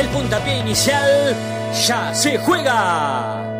El puntapié inicial ya se juega.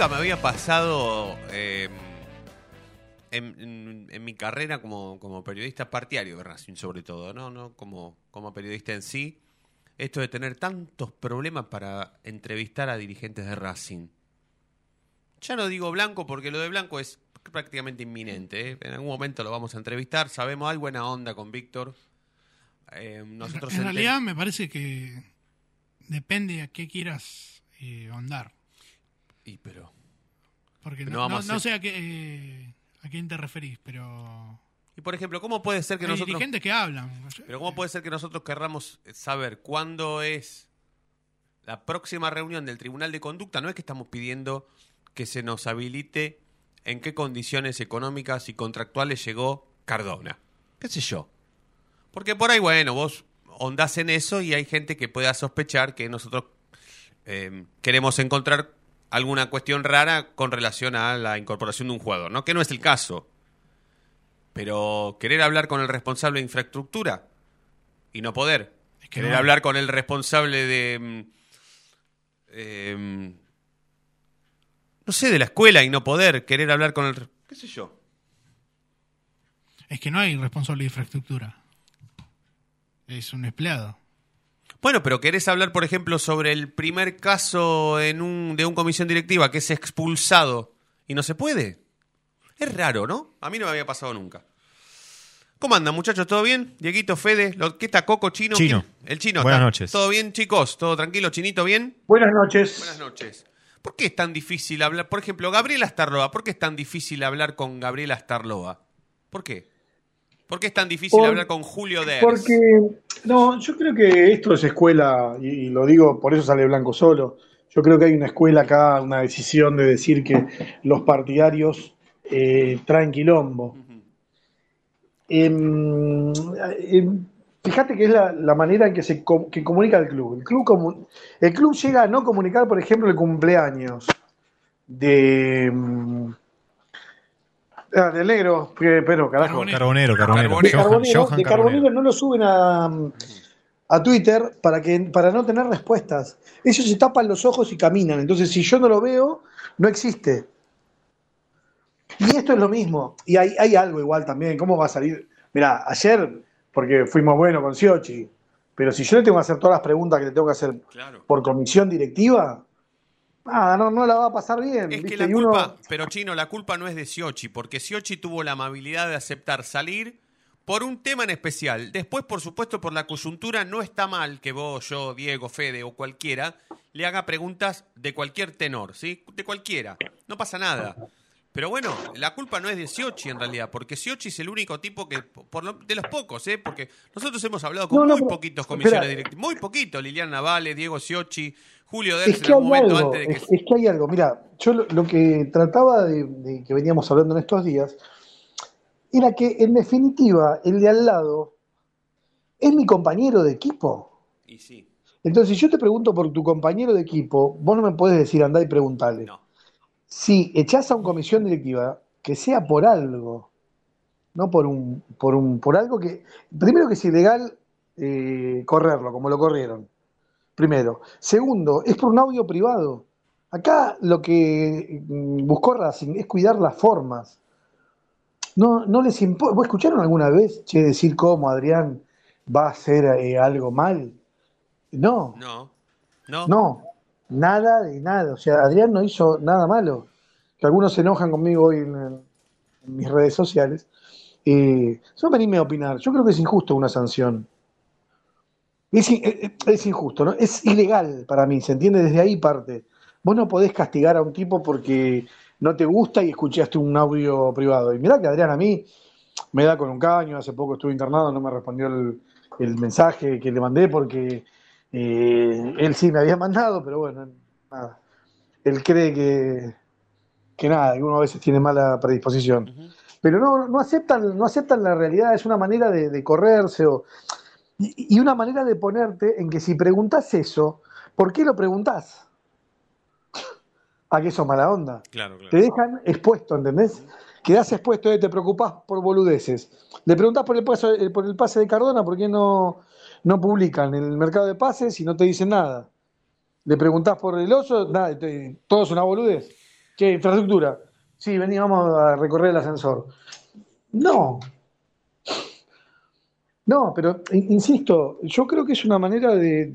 Nunca me había pasado eh, en, en- en mi carrera como, como periodista partidario de Racing, sobre todo, ¿no? no como, como periodista en sí, esto de tener tantos problemas para entrevistar a dirigentes de Racing. Ya no digo blanco porque lo de blanco es prácticamente inminente. ¿eh? En algún momento lo vamos a entrevistar. Sabemos, hay buena onda con Víctor. Eh, nosotros en realidad me parece que depende a qué quieras eh, ahondar. Y pero. Porque No sé a, qué, eh, a quién te referís, pero Y por ejemplo, ¿cómo puede ser que hay nosotros. dirigentes que hablan. Pero ¿cómo puede ser que nosotros querramos saber cuándo es la próxima reunión del Tribunal de Conducta? No es que estamos pidiendo que se nos habilite en qué condiciones económicas y contractuales llegó Cardona. ¿Qué sé yo? Porque por ahí, bueno, vos ondás en eso y hay gente que pueda sospechar que nosotros eh, queremos encontrar alguna cuestión rara con relación a la incorporación de un jugador, ¿no? Que no es el caso. Pero querer hablar con el responsable de infraestructura y no poder. Es que querer no. hablar con el responsable de... mm, em, no sé, de la escuela y no poder. Querer hablar con el... ¿Qué sé yo? Es que no hay responsable de infraestructura. Es un empleado. Bueno, pero querés hablar, por ejemplo, sobre el primer caso en un, de un comisión directiva que es expulsado y no se puede. Es raro, ¿no? A mí no me había pasado nunca. ¿Cómo andan, muchachos? ¿Todo bien? Dieguito, Fede, ¿lo- ¿qué está Coco, Chino? Chino. ¿Quién? El Chino. Buenas está. noches. ¿Todo bien, chicos? ¿Todo tranquilo, Chinito? ¿Bien? Buenas noches. Buenas noches. ¿Por qué es tan difícil hablar? Por ejemplo, Gabriela Starloa. ¿Por qué es tan difícil hablar con Gabriela Starloa? ¿Por qué? ¿Por qué es tan difícil Por- hablar con Julio Ders? Porque, no, yo creo que esto es escuela, y, y lo digo, por eso sale Blanco solo. Yo creo que hay una escuela acá, una decisión de decir que los partidarios eh, traen quilombo. Em, em, fíjate que es la, la manera en que se com- que comunica el club. El club, comu- el club llega a no comunicar, por ejemplo, el cumpleaños de. Ah, del negro, que- pero carajo. Carbonero. Carbonero, Carbonero. Carbonero. de Johan- Carbonero, Johan de Carbonero Carbonero. no lo suben a, a Twitter para, que, para no tener respuestas. Ellos se tapan los ojos y caminan. Entonces, si yo no lo veo, no existe. Y esto es lo mismo. Y hay, hay algo igual también. ¿Cómo va a salir? Mirá, ayer, porque fuimos buenos con Siochi, pero si yo le tengo que hacer todas las preguntas que le tengo que hacer Claro. por comisión directiva, ah, no, no la va a pasar bien. Es que la uno- culpa, pero Chino, la culpa no es de Siochi, porque Siochi tuvo la amabilidad de aceptar salir por un tema en especial. Después, por supuesto, por la coyuntura, no está mal que vos, yo, Diego, Fede o cualquiera le haga preguntas de cualquier tenor, ¿sí? De cualquiera. No pasa nada. Pero bueno, la culpa no es de Siochi en realidad, porque Siochi es el único tipo que, por lo- de los pocos, ¿eh? porque nosotros hemos hablado con No, no, muy pero- poquitos comisiones espera. directivas, muy poquito, Liliana Navales, Diego Siochi, Julio Es Ders que en algún momento algo, antes de que... es, es que hay algo. Mira, yo lo, lo que trataba de, de que veníamos hablando en estos días era que, en definitiva, el de al lado es mi compañero de equipo. Y sí, Entonces, si yo te pregunto por tu compañero de equipo, vos no me podés decir andá y preguntale. no. Si echás a una comisión directiva, que sea por algo, no por un, por un, por algo que, primero que es ilegal eh, correrlo, como lo corrieron. Primero. Segundo, es por un audio privado. Acá lo que mm, buscó Racing es cuidar las formas. No, no les importa. ¿Vos escucharon alguna vez che, decir cómo Adrián va a hacer eh, algo mal? No. No, no, No, nada de nada. O sea, Adrián no hizo nada malo. Que algunos se enojan conmigo hoy en, mis redes sociales. Eh, yo a opinar. Yo creo que es injusto una sanción. Es injusto, ¿no? Es ilegal para mí, ¿se entiende? Desde ahí parte. Vos no podés castigar a un tipo porque no te gusta y escuchaste un audio privado. Y mirá que Adrián a mí me da con un caño. Hace poco estuve internado, no me respondió el, el mensaje que le mandé porque eh, él sí me había mandado, pero bueno, nada. Él cree que, que nada, que uno a veces tiene mala predisposición. Pero no, no aceptan, no aceptan la realidad, es una manera de, de correrse o, y, y una manera de ponerte en que si preguntás eso, ¿por qué lo preguntás? ¿A qué sos mala onda? claro, claro. Te dejan expuesto, ¿entendés? Quedás expuesto, eh, te preocupás por boludeces. Le preguntás por el pase, eh, por el pase de Cardona, ¿por qué no, no publican en el mercado de pases y no te dicen nada? Le preguntás por el oso, nada, te- todo es una boludez. ¿Qué infraestructura? Sí, vení, vamos a recorrer el ascensor. No. No, pero in- insisto, yo creo que es una manera de,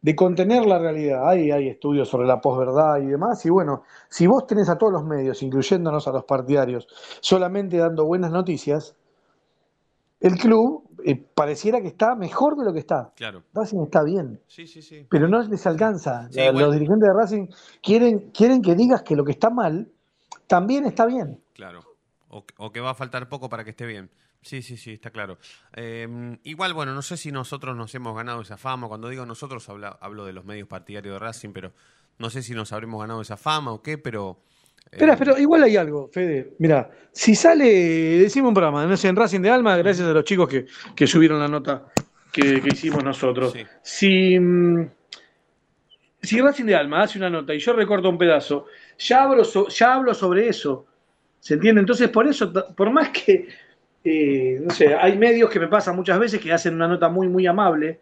de contener la realidad. Hay, hay estudios sobre la posverdad y demás, y bueno, si vos tenés a todos los medios, incluyéndonos a los partidarios, solamente dando buenas noticias, el club eh, pareciera que está mejor de lo que está. Claro. Racing está bien, Sí, sí, sí. pero no les alcanza. Sí, La- bueno. Los dirigentes de Racing quieren, quieren que digas que lo que está mal también está bien. Claro. O, o que va a faltar poco para que esté bien. Sí, sí, sí, está claro. Eh, igual, bueno, no sé si nosotros nos hemos ganado esa fama. Cuando digo nosotros, habla- hablo de los medios partidarios de Racing, pero no sé si nos habremos ganado esa fama o qué, pero. Eh, Espera, pero igual hay algo, Fede. Mira, si sale, decimos un programa, no sé, en Racing de Alma, gracias a los chicos que, que subieron la nota que, que hicimos nosotros. Sí. Si, mm, si Racing de Alma hace una nota y yo recorto un pedazo, ya hablo, so- ya hablo sobre eso. ¿Se entiende? Entonces, por eso, por más que, eh, no sé, hay medios que me pasan muchas veces que hacen una nota muy, muy amable,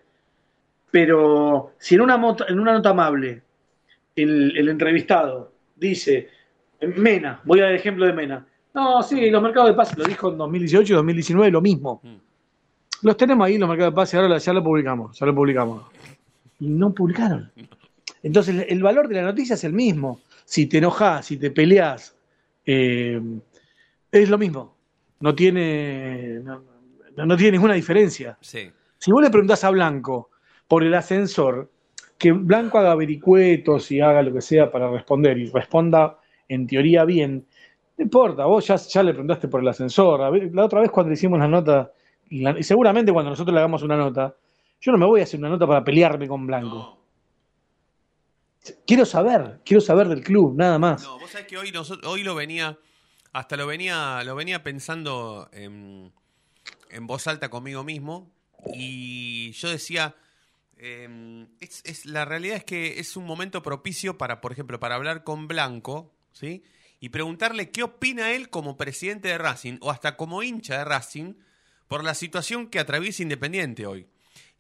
pero si en una, en una nota amable el, el entrevistado dice, Mena, voy a dar el ejemplo de Mena. No, sí, los mercados de pases, lo dijo en 2018 y 2019, lo mismo. Mm. Los tenemos ahí, los mercados de pases, ahora ya lo publicamos, ya lo publicamos. Y no publicaron. Entonces, el- valor de la noticia es el mismo. Si te enojas, si te peleas, eh, es lo mismo. No tiene, no- no tiene ninguna diferencia. Sí. Si vos le preguntás a Blanco por el ascensor, que Blanco haga vericuetos y haga lo que sea para responder y responda en teoría bien, no importa, vos ya, ya le preguntaste por el ascensor. A ver, la otra vez cuando hicimos la nota, y, la- y seguramente cuando nosotros le hagamos una nota, yo no me voy a hacer una nota para pelearme con Blanco. No, Quiero saber, quiero saber del club, nada más. no, vos sabés que hoy, nosotros, hoy lo venía. Hasta lo venía, lo venía pensando en, en voz alta conmigo mismo. Y yo decía. eh, es, es- la realidad es que es un momento propicio para, por ejemplo, para hablar con Blanco, ¿sí? Y preguntarle qué opina él como presidente de Racing o hasta como hincha de Racing por la situación que atraviesa Independiente hoy.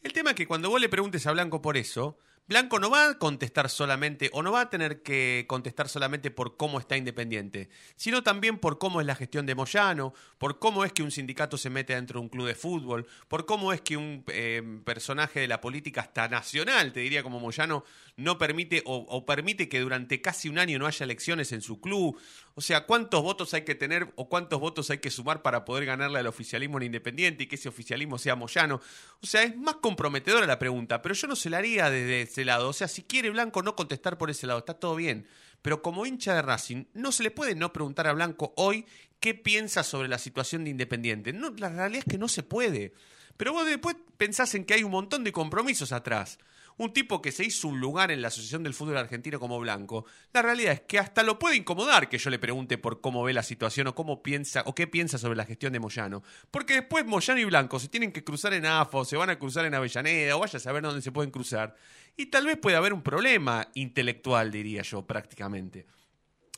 El tema es que cuando vos le preguntes a Blanco por eso, Blanco no va a contestar solamente, o no va a tener que contestar solamente por cómo está Independiente, sino también por cómo es la gestión de Moyano, por cómo es que un sindicato se mete dentro de un club de fútbol, por cómo es que un eh, personaje de la política hasta nacional, te diría como Moyano, no permite o, o permite que durante casi un año no haya elecciones en su club. O sea, ¿cuántos votos hay que tener o cuántos votos hay que sumar para poder ganarle al oficialismo en Independiente y que ese oficialismo sea Moyano? O sea, es más comprometedora la pregunta, pero yo no se la haría desde ese lado. O sea, si quiere Blanco no contestar por ese lado, está todo bien. Pero como hincha de Racing, no se le puede no preguntar a Blanco hoy qué piensa sobre la situación de Independiente. No, la realidad es que no se puede. Pero vos después pensás en que hay un montón de compromisos atrás. Un tipo que se hizo un lugar en la Asociación del Fútbol Argentino como Blanco. La realidad es que hasta lo puede incomodar que yo le pregunte por cómo ve la situación o cómo piensa o qué piensa sobre la gestión de Moyano. Porque después Moyano y Blanco se tienen que cruzar en AFA o se van a cruzar en Avellaneda o vaya a saber dónde se pueden cruzar. Y tal vez pueda haber un problema intelectual, diría yo, prácticamente.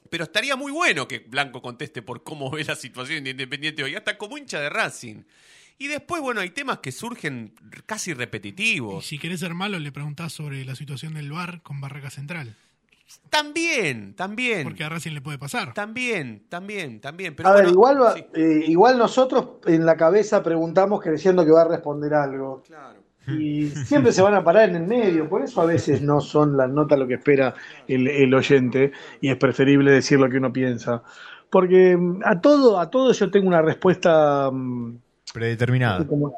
Pero estaría muy bueno que Blanco conteste por cómo ve la situación de Independiente hoy, hasta como hincha de Racing. Y después, bueno, hay temas que surgen casi Y repetitivos. si querés ser malo, le preguntás sobre la situación del bar con Barraca Central. También, también. Porque a Racing le puede pasar. También, también, también. Pero A ver, igual, va- sí, eh, igual nosotros en la cabeza preguntamos creyendo que va a responder algo. claro. Y siempre se van a parar en el medio, por eso a veces no son las notas lo que espera el, el oyente y es preferible decir lo que uno piensa. Porque mm, a todo, a todo yo tengo una respuesta mm, Predeterminada. como-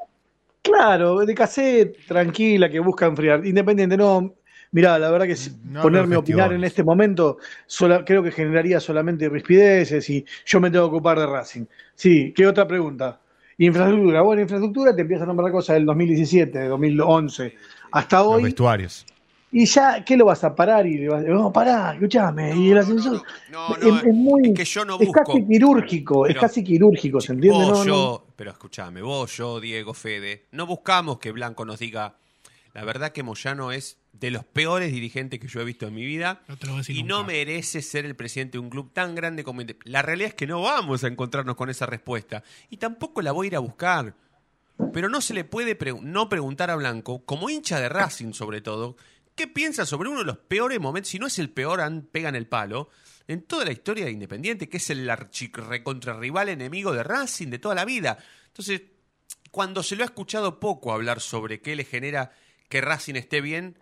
claro, de cassette, tranquila, que busca enfriar. Independiente, no. Mirá, la verdad que si No ponerme a opinar en este momento sola- creo que generaría solamente rispideces y yo me tengo que ocupar de Racing. Sí, ¿qué otra pregunta? Infraestructura. Bueno, infraestructura te empieza a nombrar cosas del 2017, de 2011, hasta Los hoy. vestuarios. Y ya, ¿qué lo vas a parar? Y le vas no, pará, escuchame. y el ascensor. no, no, es, no, es muy. es que yo no es busco. casi quirúrgico, es casi quirúrgico, ¿se entiende? Vos, No, no. yo, pero escúchame, vos, yo, Diego, Fede, no buscamos que Blanco nos diga, la verdad que Moyano es de los peores dirigentes que yo he visto en mi vida No te lo voy a decir y nunca. no merece ser el presidente de un club tan grande como La realidad es que no vamos a encontrarnos con esa respuesta y tampoco la voy a ir a buscar. Pero no se le puede pre- no preguntar a Blanco, como hincha de Racing sobre todo, ¿qué piensa sobre uno de los peores momentos, si no es el peor, pegan el palo, en toda la historia de Independiente, que es el archirrecontrarrival enemigo de Racing de toda la vida? Entonces, cuando se lo ha escuchado poco hablar sobre qué le genera que Racing esté bien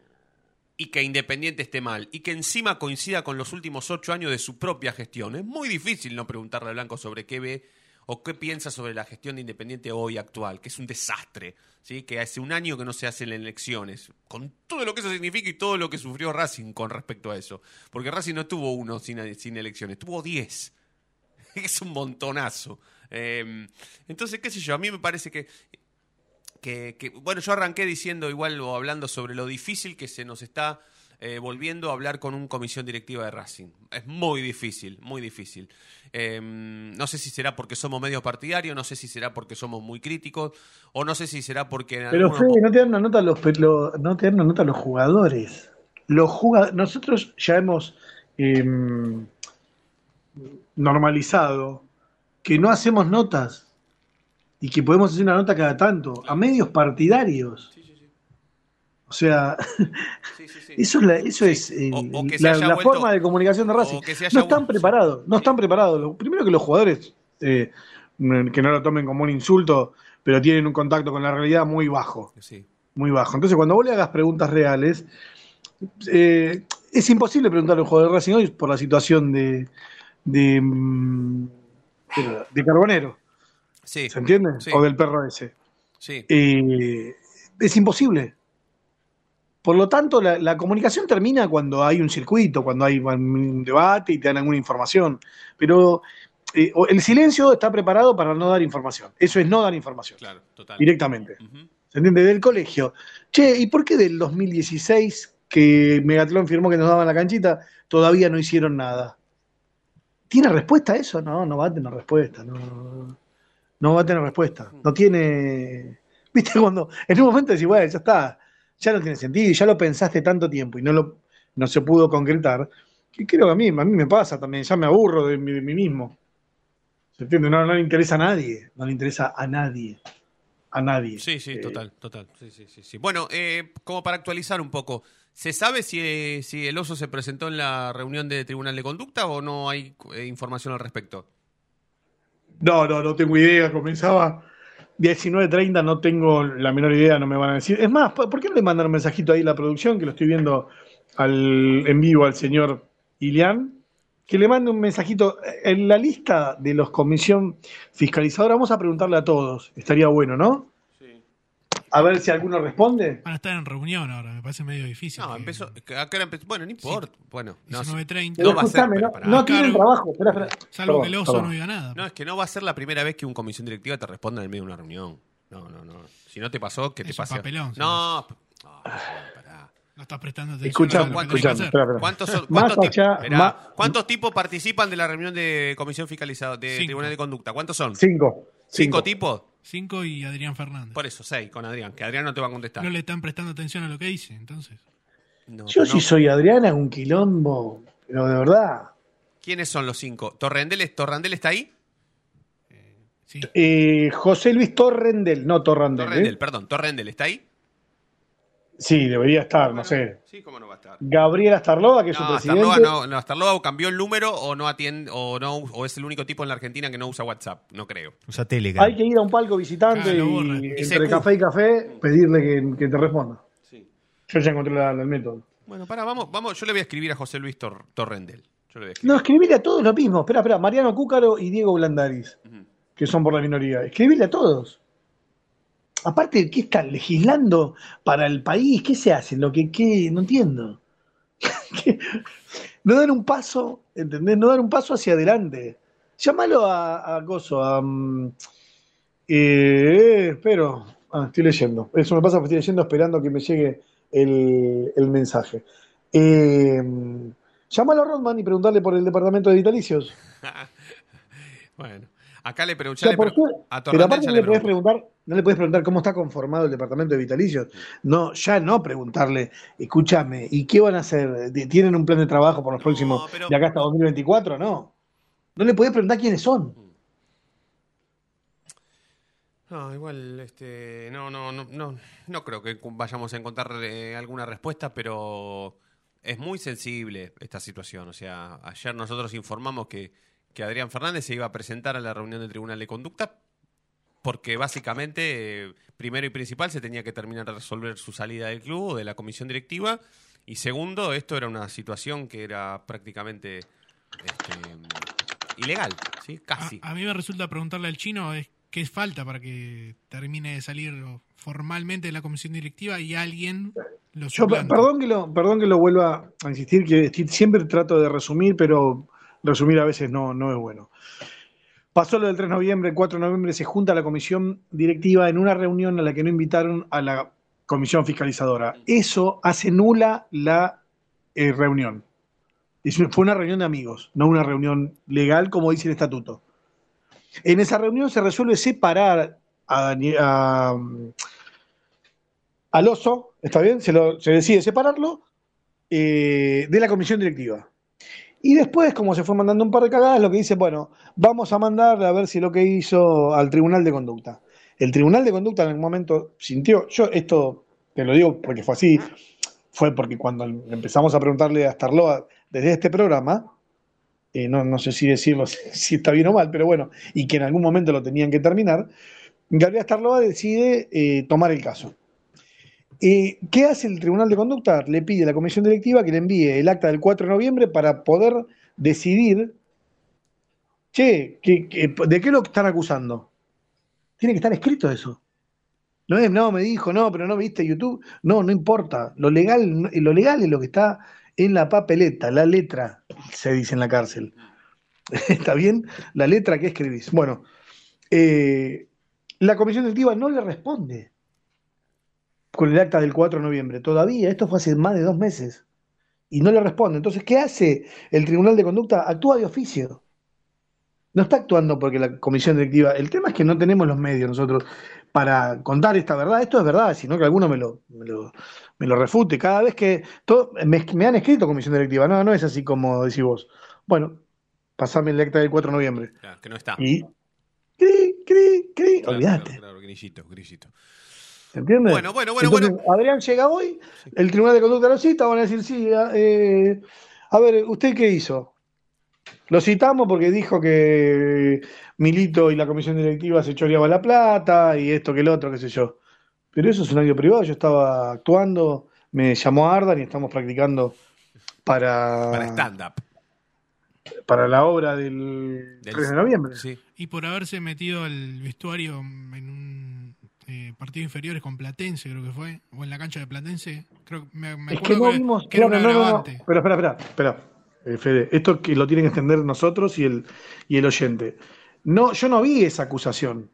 y que Independiente esté mal, y que encima coincida con los últimos ocho años de su propia gestión, es muy difícil no preguntarle a Blanco sobre qué ve o qué piensa sobre la gestión de Independiente hoy actual, que es un desastre, ¿sí? que hace un año que no se hacen elecciones, con todo lo que eso significa y todo lo que sufrió Racing con respecto a eso. Porque Racing no tuvo uno sin, sin elecciones, tuvo diez. Es un montonazo. Eh, entonces, qué sé yo, a mí me parece que, que- bueno, yo arranqué diciendo igual o hablando sobre lo difícil que se nos está eh, volviendo a hablar con un comisión directiva de Racing. Es muy difícil, muy difícil. Eh, no sé si será porque somos medio partidarios, no sé si será porque somos muy críticos, o no sé si será porque... en Pero Fede, no te dan una nota los, lo- no te dan una nota los jugadores. Los juga- nosotros ya hemos em, normalizado que no hacemos notas y que podemos hacer una nota cada tanto a medios partidarios. O sea, Sí, sí, sí. eso es, la- eso es eh, O- o la, haya la vuelto- forma de comunicación de Racing. No están preparados, no están preparados. Primero que los jugadores, eh, que no lo tomen como un insulto, pero tienen un contacto con la realidad muy bajo muy bajo. Entonces, cuando vos le hagas preguntas reales, eh, es imposible preguntarle a un jugador de Racing hoy por la situación de, de, mm, de Carbonero, ¿se entiende? O del perro ese. sí. Eh, es imposible. Por lo tanto, la, la comunicación termina cuando hay un circuito, cuando hay un debate y te dan alguna información. Pero eh, el silencio está preparado para no dar información. Eso es no dar información, Claro, total. directamente. ¿Se entiende? Del colegio. Che, ¿y por qué del 2016 que Megatlón firmó que nos daban la canchita, todavía no hicieron nada? ¿Tiene respuesta eso? No, no va a tener respuesta. No, no va a tener respuesta. No tiene. ¿Viste cuando en un momento decís, bueno, ya está, ya no tiene sentido, y ya lo pensaste tanto tiempo y no, lo, no se pudo concretar? Que creo que a mí, a mí me pasa también, ya me aburro de mí, de mí mismo. ¿Se entiende? No, no le interesa a nadie. No le interesa a nadie. A nadie. Sí, sí, Eh, total, total. Sí, sí, sí, sí. Bueno, eh, como para actualizar un poco, ¿se sabe si, eh, si el oso se presentó en la reunión de Tribunal de Conducta o no hay eh, información al respecto? No, no, no tengo idea. Comenzaba 19.30, no tengo la menor idea, no me van a decir. Es más, ¿por qué no le mandan un mensajito ahí a la producción, que lo estoy viendo al, en vivo al señor Ilián? Que le mande un mensajito. En la lista de los comisión fiscalizadora, vamos a preguntarle a todos. Estaría bueno, ¿no? A ver si alguno responde. Van a estar en reunión ahora, me parece medio difícil. No, que- empezó. ¿A qué hora empezó? Bueno, no importa. Bueno, no, 19.30. Pero No va a ser, no, no tienen trabajo. Espera, espera. Salvo Perdón, que el oso perdón. no diga nada. no, es que no va a ser la primera vez que un comisión directiva te responda en el medio de una reunión. No, no, no. Si no te pasó, ¿qué te pase? papelón, No, no, pará. No estás prestando atención. Escuchame, a lo que ¿cuánto- tenés que escuchame, hacer. espera, espera. ¿Cuántos, son- cuántos, tipos- allá, esperá, más- ¿cuántos tipos participan de la reunión de comisión fiscalizada de Cinco. tribunal de conducta? ¿Cuántos son? Cinco. ¿Cinco Cinco. tipos? Cinco y Adrián Fernández. Por eso, seis con Adrián, que Adrián no te va a contestar. No le están prestando atención a lo que dice, entonces. No, Yo pero si soy Adriana, un quilombo. Pero de verdad. ¿Quiénes son los cinco? ¿Torrandel, ¿Torrandel está ahí? Sí. Eh, José Luis Torrendel, no Torrandel. ¿eh? Torrendel, perdón, Torrendel está ahí. Sí, debería estar, no sé. Sí, cómo no va a estar. Gabriel Astarloa, que es su No, presidente. Astarloa no, no, Astarloa cambió el número o no atiende o no o es el único tipo en la Argentina que no usa WhatsApp, no creo. Usa Telegram. Hay que ir a un palco visitante y Y entre café y café pedirle que, que te responda. Sí. Yo ya encontré la- el método. Bueno, para, vamos, vamos, yo le voy a escribir a José Luis Tor- Torrendel. Yo le voy a escribir. No, escribile a todos lo mismo. Espera, espera. Mariano Cúcaro y Diego Blandaris, que son por la minoría. Escribile a todos. Aparte, ¿qué están legislando para el país? ¿Qué se hace? Lo que, qué? No entiendo. No dar un paso, ¿entendés? No dar un paso hacia adelante. Llámalo a, a Gozo, a... mm, eh, espero. Ah, estoy leyendo. Eso me pasa porque estoy leyendo esperando que me llegue el, mensaje. Eh, llámalo a Rodman y preguntarle por el departamento de vitalicios. Bueno, acá le O pregunté sea, ¿por qué? a Pero aparte no le le puedes preguntar, no le puedes preguntar cómo está conformado el departamento de vitalicios. No, ya no preguntarle, escúchame, ¿y qué van a hacer? ¿Tienen un plan de trabajo por los No, próximos pero- de acá hasta 2024? No. No le puedes preguntar quiénes son. No, igual, este, no, no, no, no, no creo que vayamos a encontrar eh, alguna respuesta, pero es muy sensible esta situación. O sea, ayer nosotros informamos que, que Adrián Fernández se iba a presentar a la reunión del Tribunal de Conducta porque básicamente, eh, primero y principal, se tenía que terminar de resolver su salida del club o de la comisión directiva. Y segundo, esto era una situación que era prácticamente este, ilegal, ¿sí? Casi. A, a mí me resulta preguntarle al chino es qué falta para que termine de salir formalmente de la comisión directiva y alguien lo Yo, perdón que lo, perdón que lo vuelva a insistir, que siempre trato de resumir, pero resumir a veces no, no es bueno. Pasó lo del 3 de noviembre, el 4 de noviembre se junta la comisión directiva en una reunión a la que no invitaron a la comisión fiscalizadora. Eso hace nula la eh, reunión. Fue una reunión de amigos, no una reunión legal como dice el estatuto. En esa reunión se resuelve separar a, a, al oso, ¿está bien? Se, lo- se decide separarlo eh, de la comisión directiva. Y después, como se fue mandando un par de cagadas, lo que dice, bueno, vamos a mandarle a ver si lo que hizo al Tribunal de Conducta. El Tribunal de Conducta en algún momento sintió, yo esto te lo digo porque fue así, fue porque cuando empezamos a preguntarle a Starloa desde este programa, eh, no, no sé si decirlo si está bien o mal, pero bueno, y que en algún momento lo tenían que terminar, Gabriel Starloa decide eh, tomar el caso. Eh, ¿Qué hace el Tribunal de Conducta? Le pide a la comisión directiva que le envíe el acta del 4 de noviembre para poder decidir, che, ¿qué- qué- ¿de qué lo están acusando? Tiene que estar escrito eso. No es, no, me dijo, no, pero no viste YouTube. No, no importa. Lo legal, lo legal es lo que está en la papeleta, la letra, se dice en la cárcel. ¿Está bien? La letra que escribís. Bueno, eh, la comisión directiva no le responde con el acta del 4 de noviembre. Todavía, esto fue hace más de dos meses. Y no le responde. Entonces, ¿qué hace el Tribunal de Conducta? Actúa de oficio. No está actuando porque la comisión directiva. El tema es que no tenemos los medios nosotros para contar esta verdad. Esto es verdad, sino que alguno me lo, me lo, me lo refute. Cada vez que. todo- me, me han escrito comisión directiva. No, no es así como decís vos. Bueno, pasame el acta del 4 de noviembre. Claro, que no está. Y. Cri, cri, cri. Claro, Olvídate. Claro, claro, grillito, grillito. ¿Entiendes? Bueno, bueno, bueno, Entonces, Adrián llega hoy, el Tribunal de Conducta lo cita, van a decir, sí, eh, a ver, ¿usted qué hizo? Lo citamos porque dijo que Milito y la comisión directiva se choreaba la plata y esto que el otro, qué sé yo. Pero eso es un audio privado, yo estaba actuando, me llamó Ardan y estamos practicando para, Para stand-up. para la obra del, Del- 3 de noviembre. Sí. Y por haberse metido al vestuario en un eh, partidos inferiores con Platense, creo que fue, o en la cancha de Platense. Creo, me, me Es que no vimos. que era un no, no, no. agravante. Pero espera, espera, espera. Eh, Fede, esto que lo tienen que entender nosotros y el, y el oyente. No, yo no vi esa acusación.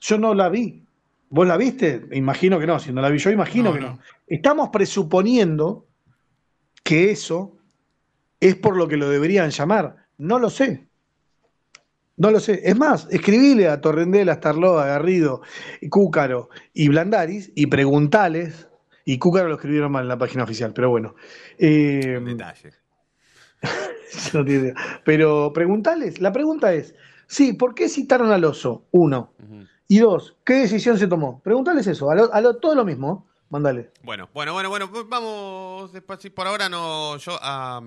Yo no la vi. ¿Vos la viste? Imagino que no. Si no la vi yo, imagino No, que no. no. Estamos presuponiendo que eso es por lo que lo deberían llamar. No lo sé. No lo sé. Es más, escribile a Torrendela, Starloa, Garrido, Cúcaro y Blandaris y preguntales. Y Cúcaro lo escribieron mal en la página oficial, pero bueno. Eh, Detalle. no tiene idea. Pero preguntales, la pregunta es, sí, ¿por qué citaron al oso? Uno. Y dos, ¿qué decisión se tomó? Preguntales eso, a lo, a lo- todo lo mismo, mandale. Bueno, bueno, bueno, bueno, vamos despacio. Por ahora no, yo a,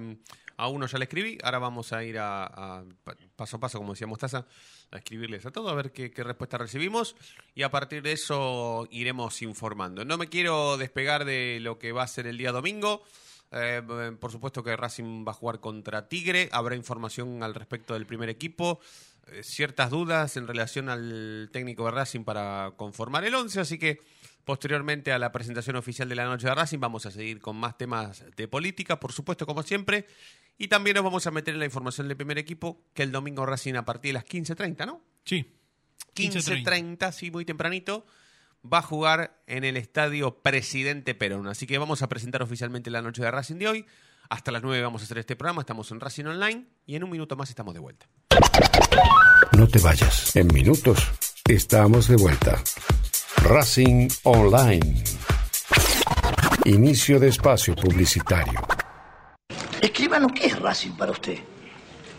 a uno ya le escribí, ahora vamos a ir a, a pa- paso a paso, como decía Mostaza, a escribirles a todos, a ver qué, qué respuesta recibimos y a partir de eso iremos informando. No me quiero despegar de lo que va a ser el día domingo. Eh, por supuesto que Racing va a jugar contra Tigre, habrá información al respecto del primer equipo, eh, ciertas dudas en relación al técnico de Racing para conformar el 11, así que posteriormente a la presentación oficial de la noche de Racing vamos a seguir con más temas de política, por supuesto como siempre, y también nos vamos a meter en la información del primer equipo, que el domingo Racing a partir de las 15.30, ¿no? Sí. 15:30. 15.30, sí, muy tempranito, va a jugar en el estadio Presidente Perón. Así que vamos a presentar oficialmente la noche de Racing de hoy. Hasta las 9 vamos a hacer este programa, estamos en Racing Online y en un minuto más estamos de vuelta. No te vayas. En minutos estamos de vuelta. Racing Online. Inicio de espacio publicitario. Escribano, ¿qué es Racing para usted?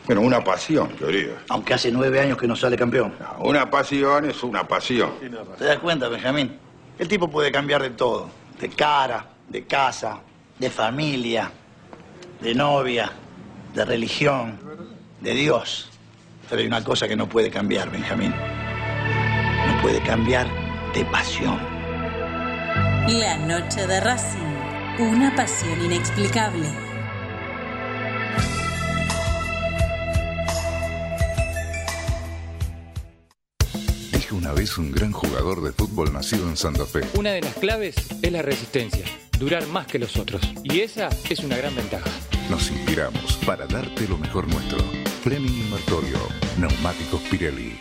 Bueno, una pasión, querido. Aunque hace nueve años que no sale campeón. Una pasión es una pasión. ¿Te das cuenta, Benjamín? El tipo puede cambiar de todo. De cara, de casa, de familia, de novia, de religión, de Dios. Pero hay una cosa que no puede cambiar, Benjamín. No puede cambiar de pasión. La noche de Racing. Una pasión inexplicable. Una vez un gran jugador de fútbol nacido en Santa Fe. Una de las claves es la resistencia, durar más que los otros. Y esa es una gran ventaja. Nos inspiramos para darte lo mejor nuestro. Fleming Invertorio, Neumáticos Pirelli.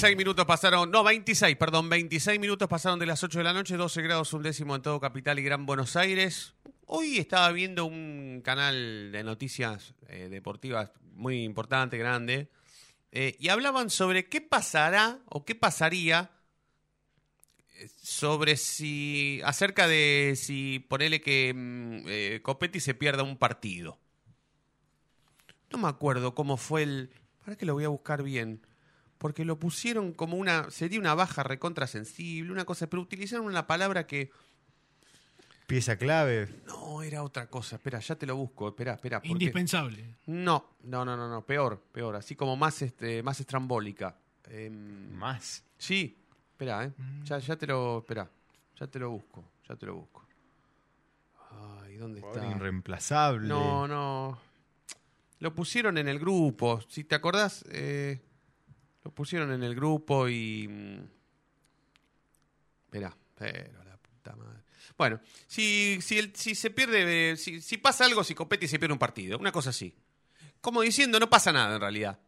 Treinta 36 minutos pasaron, no, 26, perdón, 26 minutos pasaron de las 8 de la noche, 12 grados un décimo en todo Capital y Gran Buenos Aires. Hoy estaba viendo un canal de noticias eh, deportivas muy importante, grande, eh, y hablaban sobre qué pasará o qué pasaría eh, sobre si, acerca de si ponele que mm, eh, Copetti se pierda un partido. No me acuerdo cómo fue el... Para que lo voy a buscar bien. Porque lo pusieron como una... Sería una baja recontra sensible, una cosa, pero utilizaron una palabra que... Pieza clave. No, era otra cosa. Espera, ya te lo busco. Espera, espera. porque- Indispensable. No, no, no, no, no. Peor, peor. Así como más, este, más estrambólica. Em, ¿Más? Sí. Espera, ¿eh? Ya, ya te lo... Espera. Ya te lo busco. Ya te lo busco. Ay, ¿dónde está? irreemplazable. No, no. Lo pusieron en el grupo. Si te acordás, eh, lo pusieron en el grupo y. mm, Esperá, pero la puta madre. Bueno, si, si, el- si se pierde, eh, si, si pasa algo, si Copetti se pierde un partido, una cosa así. Como diciendo, no pasa nada en realidad.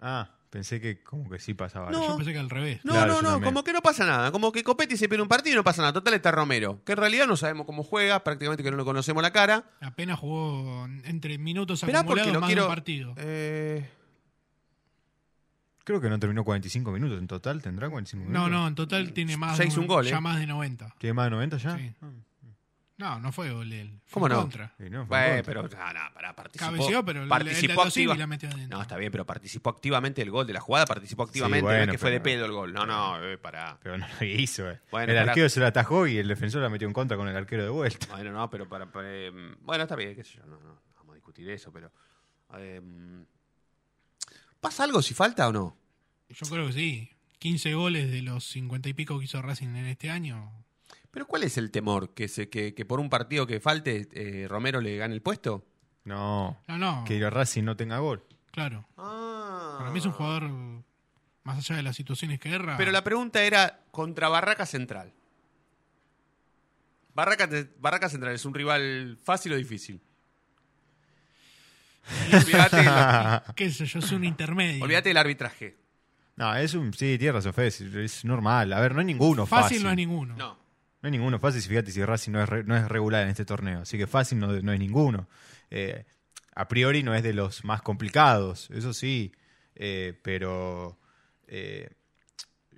Ah, pensé que como que sí pasaba. No. Yo pensé que al revés. No, Claro, no, no, también. como que no pasa nada. Como que Copetti se pierde un partido y no pasa nada. Total está Romero, que en realidad no sabemos cómo juega, prácticamente que no le conocemos la cara. Apenas jugó entre minutos Esperá porque acumulados lo más quiero. de un partido. Eh, Creo que no terminó 45 minutos en total. ¿Tendrá 45 minutos? No, no, en total tiene más Ya de hizo un gol, ya ¿eh? más de 90. ¿Tiene más de 90 ya? Sí. No, no fue gol él. Fue ¿Cómo no? Contra. Sí, no, fue Bueno, en pero contra. no, no, pará, participó. Cabeció, pero el- el participó Tato Silva activa- la metió adentro. No, está bien, pero participó activamente del gol de la jugada, participó activamente, no es bueno, que fue de pedo el gol. No, no, eh, pará. Pero no lo hizo. eh. Bueno, el arquero se lo atajó y el defensor la metió en contra con el arquero de vuelta. Bueno, no, pero para, para, eh, bueno, está bien, qué sé yo, no, no, vamos a discutir eso, pero eh, ¿pasa algo si falta o no? Yo creo que sí. 15 goles de los 50 y pico que hizo Racing en este año. Pero ¿cuál es el temor? ¿Que, se, que, que por un partido que falte eh, Romero le gane el puesto? No. No, no. Que Racing no tenga gol. Claro. Ah. Para mí es un jugador, más allá de las situaciones que erra. Pero la pregunta era contra Barraca Central. Barraca, Barraca Central es un rival fácil o difícil. Olvídate del- qué sé yo, es un intermedio. olvídate del arbitraje. No, es un. Sí, tierra Sofía, es, es normal. A ver, no hay ninguno fácil, fácil. no es ninguno. No. No hay ninguno fácil, si fíjate si Racing no es, re- no es regular en este torneo. Así que fácil no, no es ninguno. Eh, a priori no es de los más complicados, eso sí. Eh, pero eh,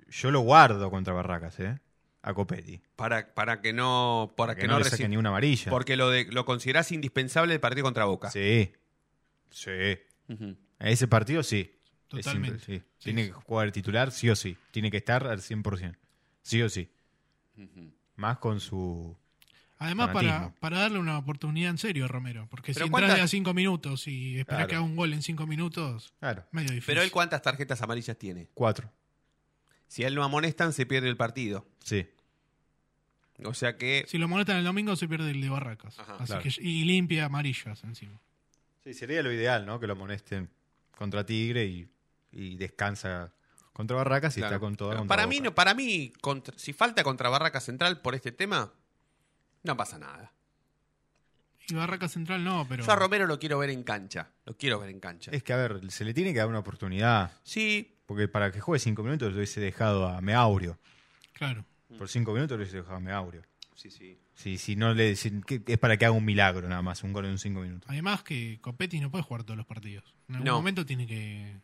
yo lo guardo contra Barracas, ¿eh? A Copetti. Para, para que no, para Para que, no, le reci- saquen ni una amarilla. Porque lo, de, lo considerás indispensable el partido contra Boca. Sí. Sí. Ese partido sí. Totalmente. simple, sí. Tiene que jugar titular sí o sí. Tiene que estar al 100%. Sí o sí. Más con su... Además, para, para darle una oportunidad en serio a Romero. Porque si entras ¿cuántas- de a 5 minutos y esperás Claro. que haga un gol en 5 minutos, Claro. medio difícil. Pero él cuántas tarjetas amarillas tiene. Cuatro. Si a él lo amonestan, se pierde el partido. Sí. O sea que Si lo molestan el domingo, se pierde el de Barracas. Ajá, Así claro. que, y limpia amarillas encima. Sí, sería lo ideal, ¿no? Que lo amonesten contra Tigre y, y descansa contra Barracas y Claro. está con toda contra para mí, no, para mí contra- si falta contra Barraca Central por este tema, no pasa nada. Y Barracas Central no, pero. Yo a Romero lo quiero ver en cancha. Lo quiero ver en cancha. Es que, a ver, se le tiene que dar una oportunidad. Sí, Porque para que juegue cinco minutos lo hubiese dejado a Meaurio. Claro. Por cinco minutos lo hubiese dejado a Meaurio. Sí, sí. Si, si no le si- que- es para que haga un milagro nada más, un gol en cinco minutos. Además que Copetti no puede jugar todos los partidos. En algún No. momento tiene que,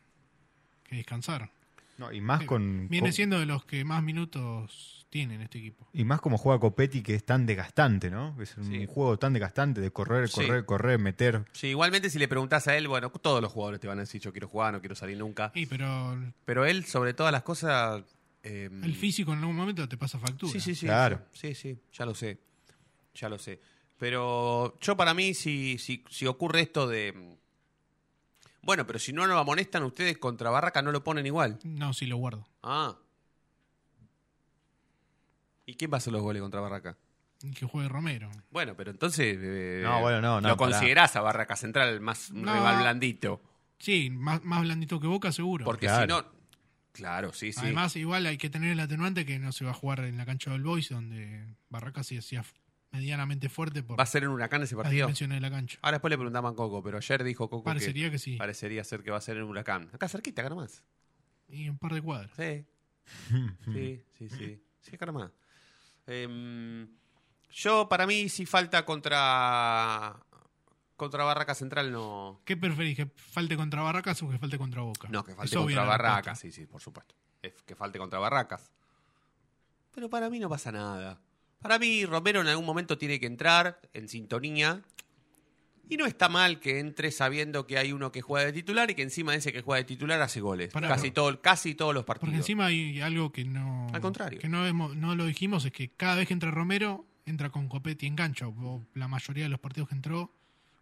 que descansar. No, y más con, Viene con- siendo de los que más minutos tiene en este equipo. y más como juega Copetti que es tan desgastante, ¿no? Es un Sí. juego tan desgastante de correr, Sí. correr, correr, meter. Sí, igualmente si le preguntás a él, bueno, todos los jugadores te van a decir yo quiero jugar, no quiero salir nunca. Sí, pero Pero él, sobre todas las cosas... eh, el físico en algún momento te pasa factura. Sí, sí, sí. Claro. Sí, sí, ya lo sé. Ya lo sé. Pero yo para mí, si, si, si ocurre esto de... Bueno, pero si no lo amonestan ustedes contra Barraca, no lo ponen igual. No, sí lo guardo. Ah. ¿Y quién va a hacer los goles contra Barraca? Que juegue Romero. Bueno, pero entonces... eh, No, bueno, no, no, Lo pará. considerás a Barraca Central más un No. rival blandito. Sí, más, más blandito que Boca seguro. Porque Claro. si no... Claro, sí, sí. Además, igual hay que tener el atenuante que no se va a jugar en la cancha del Boys, donde Barracas se hacía medianamente fuerte por ¿Va a ser en Huracán ese partido? dimensiones de la cancha. Ahora después le preguntaban a Coco, pero ayer dijo Coco Parecería que sí. Parecería ser que va a ser en Huracán. Acá cerquita, acá nomás. Y un par de cuadras. Sí. Sí, sí, sí. Sí, acá nomás. Em, yo, para mí, si falta contra contra Barraca Central, no. ¿Qué preferís? ¿Que falte contra Barracas o que falte contra Boca? No, que falte Es contra. Barracas, sí, sí, por supuesto. Es que falte contra Barracas. Pero para mí no pasa nada. Para mí, Romero en algún momento tiene que entrar en sintonía. Y no está mal que entre sabiendo que hay uno que juega de titular y que encima de ese que juega de titular hace goles. Casi, pero- todo, casi todos los Porque partidos. encima hay algo que no. Al contrario. Que no, hemos- no lo dijimos, es que cada vez que entra Romero, entra con Copetti en cancha. O la mayoría de los partidos que entró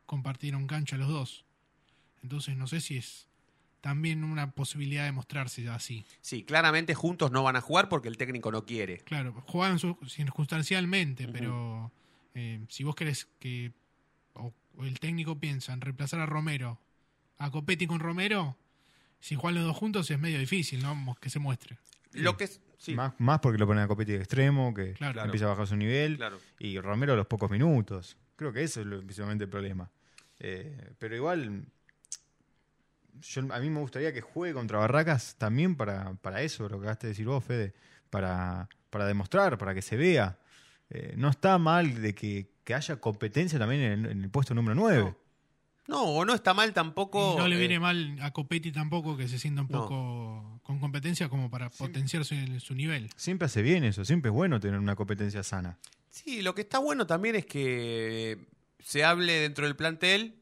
compartieron cancha los dos. Entonces no sé si es también una posibilidad de mostrarse así. Sí, claramente juntos no van a jugar porque el técnico no quiere. Claro, juegan circunstancialmente, pero eh, si vos querés que o, o el técnico piensa en reemplazar a Romero, a Copetti con Romero, si juegan los dos juntos es medio difícil, ¿no? Que se muestre. Lo que es. Sí. Más, más porque lo ponen a Copetti de extremo, que Claro. empieza a bajar su nivel. Claro. Y Romero a los pocos minutos. Creo que eso es lo, principalmente el problema. Eh, pero igual, yo, a mí me gustaría que juegue contra Barracas también para, para eso, lo que acabaste de decir vos, Fede. Para, para demostrar, para que se vea. Eh, no está mal de que, que haya competencia también en, en el puesto número 9. No, o no está mal tampoco. no le eh, viene mal a Copetti tampoco que se sienta un No. poco con competencia como para potenciar su, su nivel. Siempre hace bien eso, siempre es bueno tener una competencia sana. Sí, lo que está bueno también es que se hable dentro del plantel.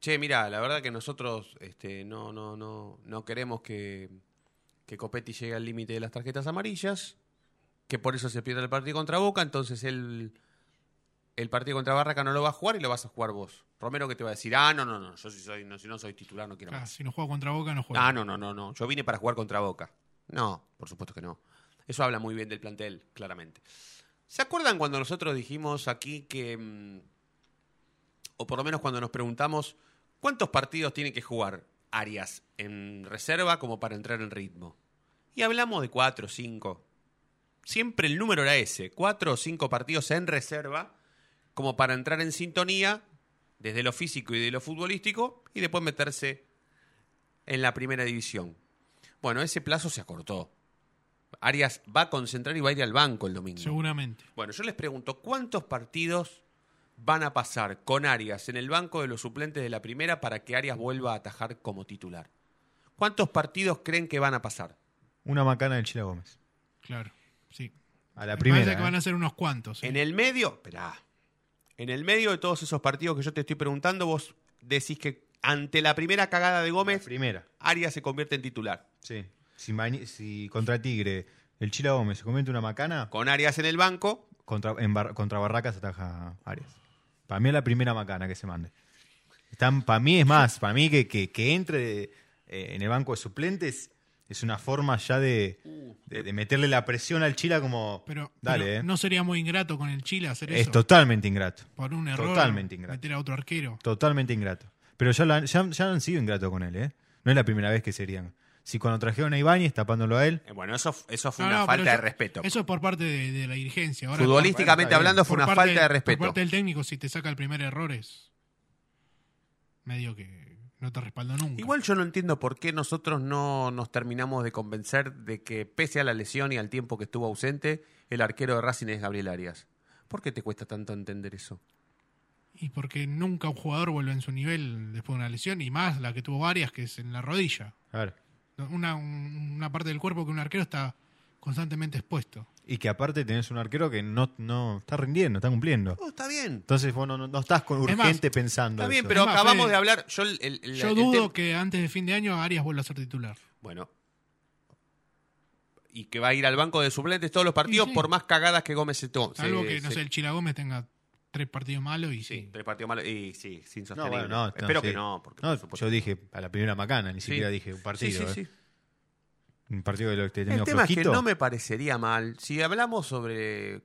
Che, mira, la verdad que nosotros este, no, no, no, no queremos que, que Copetti llegue al límite de las tarjetas amarillas, que por eso se pierde el partido contra Boca, entonces él, el partido contra Barraca no lo va a jugar y lo vas a jugar vos. Romero que te va a decir, ah, no, no, no, yo si, soy, no, si no soy titular no quiero Claro, más. si no juega contra Boca, no juega. Ah, no, no, no, no. Yo vine para jugar contra Boca. No, por supuesto que no. Eso habla muy bien del plantel, claramente. ¿Se acuerdan cuando nosotros dijimos aquí que, mm, o por lo menos cuando nos preguntamos, cuántos partidos tiene que jugar Arias en reserva como para entrar en ritmo? Y hablamos de cuatro o cinco. Siempre el número era ese, cuatro o cinco partidos en reserva como para entrar en sintonía desde lo físico y de lo futbolístico y después meterse en la primera división. Bueno, ese plazo se acortó. Arias va a concentrar y va a ir al banco el domingo. Seguramente. Bueno, yo les pregunto, ¿cuántos partidos van a pasar con Arias en el banco de los suplentes de la primera para que Arias vuelva a atajar como titular? ¿Cuántos partidos creen que van a pasar? Una macana del Chila Gómez. Claro, sí. A la Me primera. parece que ¿eh? van a ser unos cuantos. ¿eh? En el medio, esperá. En el medio de todos esos partidos que yo te estoy preguntando, vos decís que ante la primera cagada de Gómez, primera. Arias se convierte en titular. Sí. Si, contra Tigre el Chila Gómez se comete una macana, Con Arias en el banco, contra, en Bar- contra Barracas ataja Arias. Para mí es la primera macana que se mande. Están, para mí es más, para mí que, que, que entre eh, en el banco de suplentes es una forma ya de, de, de meterle la presión al Chila como... Pero, dale, pero eh. no sería muy ingrato con el Chile hacer Es eso. totalmente ingrato. Por un error. Totalmente ingrato. Meter a otro arquero. Totalmente ingrato. Pero ya, ya, ya han sido ingratos con él, ¿eh? No es la primera vez que serían. Si cuando trajeron a Ibáñez tapándolo a él, eh, bueno, eso, eso fue No, una no, falta de eso- respeto. Eso es por parte de, de la dirigencia. Ahora, Futbolísticamente Bueno, está hablando fue por una parte- falta de respeto. Por parte del técnico, si te saca el primer error es medio que no te respaldo nunca. Igual yo no entiendo por qué nosotros no nos terminamos de convencer de que pese a la lesión y al tiempo que estuvo ausente, el arquero de Racing es Gabriel Arias. ¿Por qué te cuesta tanto entender eso? Y porque nunca un jugador vuelve en su nivel después de una lesión, y más la que tuvo varias, que es en la rodilla. Claro. Una, un- una parte del cuerpo que un arquero está constantemente expuesto. Y que aparte tenés un arquero que no, no está rindiendo, está cumpliendo. Oh, está bien. Entonces vos no, no- no estás con Es más, urgente pensando Está bien, eso. pero Es más, acabamos Fede, de hablar. Yo, el- el- el- Yo el dudo que antes de fin de año Arias vuelva a ser titular. Bueno. Y que va a ir al banco de suplentes todos los partidos sí. por más cagadas que Gómez se tome. Salvo que, no sé, el Chila Gómez tenga tres partidos malos y sí. Tres partidos malos. Y sí, sin No, sostenible. bueno, no, no, Espero sí. que no. Porque, No, por supuesto. yo dije a la primera macana, ni Sí. siquiera dije un partido. Sí, sí, ¿eh? sí. Un partido que lo que El tema es que no me parecería mal. Si hablamos sobre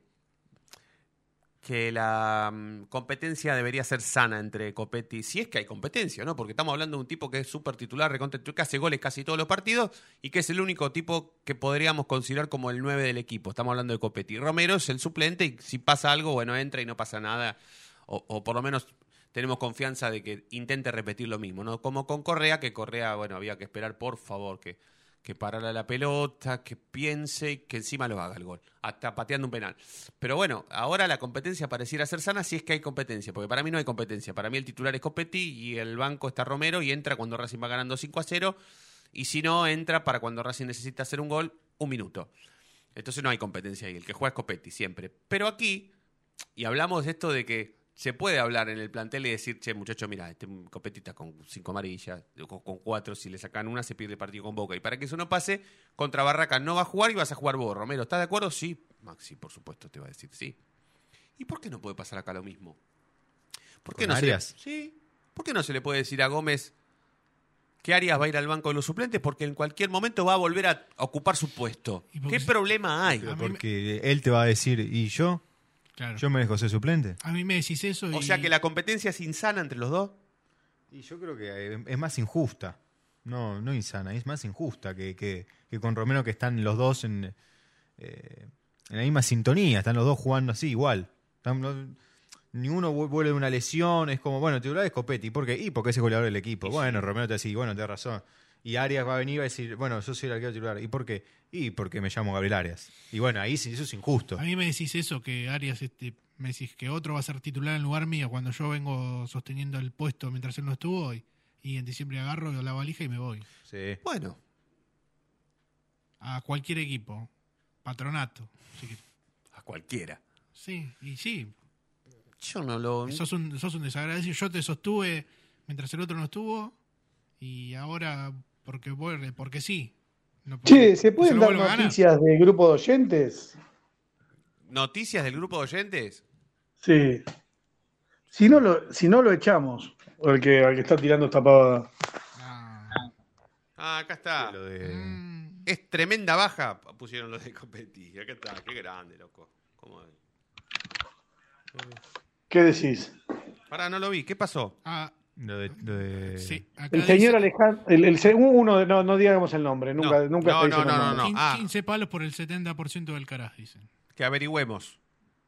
que la mm, competencia debería ser sana entre Copetti, si es que hay competencia, ¿no? Porque estamos hablando de un tipo que es súper titular, que hace goles casi todos los partidos y que es el único tipo que podríamos considerar como el 9 del equipo. Estamos hablando de Copetti. Romero es el suplente y si pasa algo, bueno, entra y no pasa nada. O, o por lo menos tenemos confianza de que intente repetir lo mismo, ¿no? Como con Correa, que Correa, bueno, había que esperar, por favor, que, que parara la pelota, que piense y que encima lo haga el gol, hasta pateando un penal. Pero bueno, ahora la competencia pareciera ser sana si es que hay competencia, porque para mí no hay competencia. Para mí el titular es Copetti y el banco está Romero y entra cuando Racing va ganando 5 a 0 y si no, entra para cuando Racing necesita hacer un gol, un minuto. Entonces no hay competencia ahí, el que juega es Copetti siempre. Pero aquí, y hablamos de esto de que se puede hablar en el plantel y decir, che, muchacho, mira, este Copetti está con cinco amarillas, con, con cuatro, si le sacan una se pierde el partido con Boca. Y para que eso no pase, contra Barraca no va a jugar y vas a jugar vos, Romero. ¿Estás de acuerdo? Sí, Maxi, por supuesto, te va a decir sí. ¿Y por qué no puede pasar acá lo mismo? ¿Por qué ¿Con no se le- Arias? sí. ¿Por qué no se le puede decir a Gómez que Arias va a ir al banco de los suplentes? Porque en cualquier momento va a volver a ocupar su puesto. ¿Qué problema hay? Porque él te va a decir, ¿y yo? Claro. ¿Yo merezco ser suplente? A mí me decís eso y... O sea que la competencia es insana entre los dos. Y yo creo que eh, es más injusta. No, no insana, es más injusta que, que, que con Romero que están los dos en, eh, en la misma sintonía, están los dos jugando así igual. Están- no- ninguno vu- vuelve de una lesión, es como, bueno, titular es Copetti, ¿por qué? Y porque es el goleador del equipo. Bueno, Romero te dice, bueno, tienes razón. Y Arias va a venir y va a decir, bueno, yo soy el arquero titular. ¿Y por qué? Y porque me llamo Gabriel Arias. Y bueno, ahí sí, eso es injusto. A mí me decís eso, que Arias, este, me decís que otro va a ser titular en lugar mío cuando yo vengo sosteniendo el puesto mientras él no estuvo y, y en diciembre agarro la valija y me voy. Sí. Bueno. A cualquier equipo. Patronato. Así que- A cualquiera. sí, y sí. Yo no lo... Sos un, sos un desagradecido. Yo te sostuve mientras el otro no estuvo y ahora porque, vuelve- porque sí. No porque- Che, ¿se pueden lo dar noticias del grupo de oyentes? ¿Noticias del grupo de oyentes? Sí. Si no lo, si no lo echamos, al que, al que está tirando esta pavada. Ah, acá está. Mm. Es tremenda baja, pusieron los de Copetti. Acá está, qué grande, loco. ¿Cómo es? ¿Qué decís? Pará, no lo vi. ¿Qué pasó? Ah, Lo de, lo de- sí. Acá El señor dice Alejandro, el, el uno, no, no digamos el nombre, nunca, No, nunca no, se dice no, el no, nombre. no, quin- ah. 15 palos por el 70% del Caraz, dicen. Que averigüemos.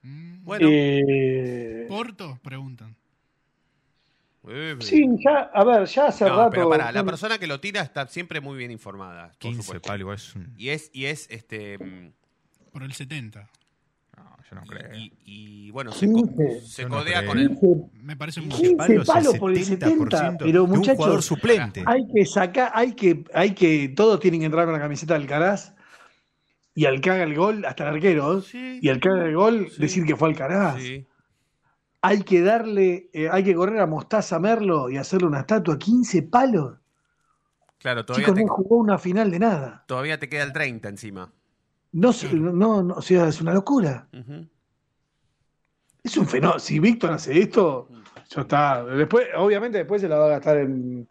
Mm. Bueno. Eh, ¿Porto? Preguntan. Eh, sí, ya, a ver, ya hace no, rato. pero pará, la persona que lo tira está siempre muy bien informada. por 15 supuesto. palos, es un... Y es, y es este. mm, Por el 70. Yo no creo. Y, y, bueno, se, co- 15. se Yo no codea con el. Me parece muy 15 palos, palos el por el 70, 70% pero de un muchachos, jugador suplente. hay que sacar, hay que, hay que, todos tienen que entrar con la camiseta del Alcaraz y al que haga el gol, hasta el arquero, Sí. y al que haga el gol, decir que fue Alcaraz. Sí. Hay que darle, eh, hay que correr a Mostaza Merlo y hacerle una estatua, 15 palos. Claro, todavía Chicos, te, no jugó una final de nada. todavía te queda el 30 encima. No, no, no, o sea, es una locura. Es un fenómeno. Si Víctor hace esto, ya está. Después, obviamente, después se la va a gastar en,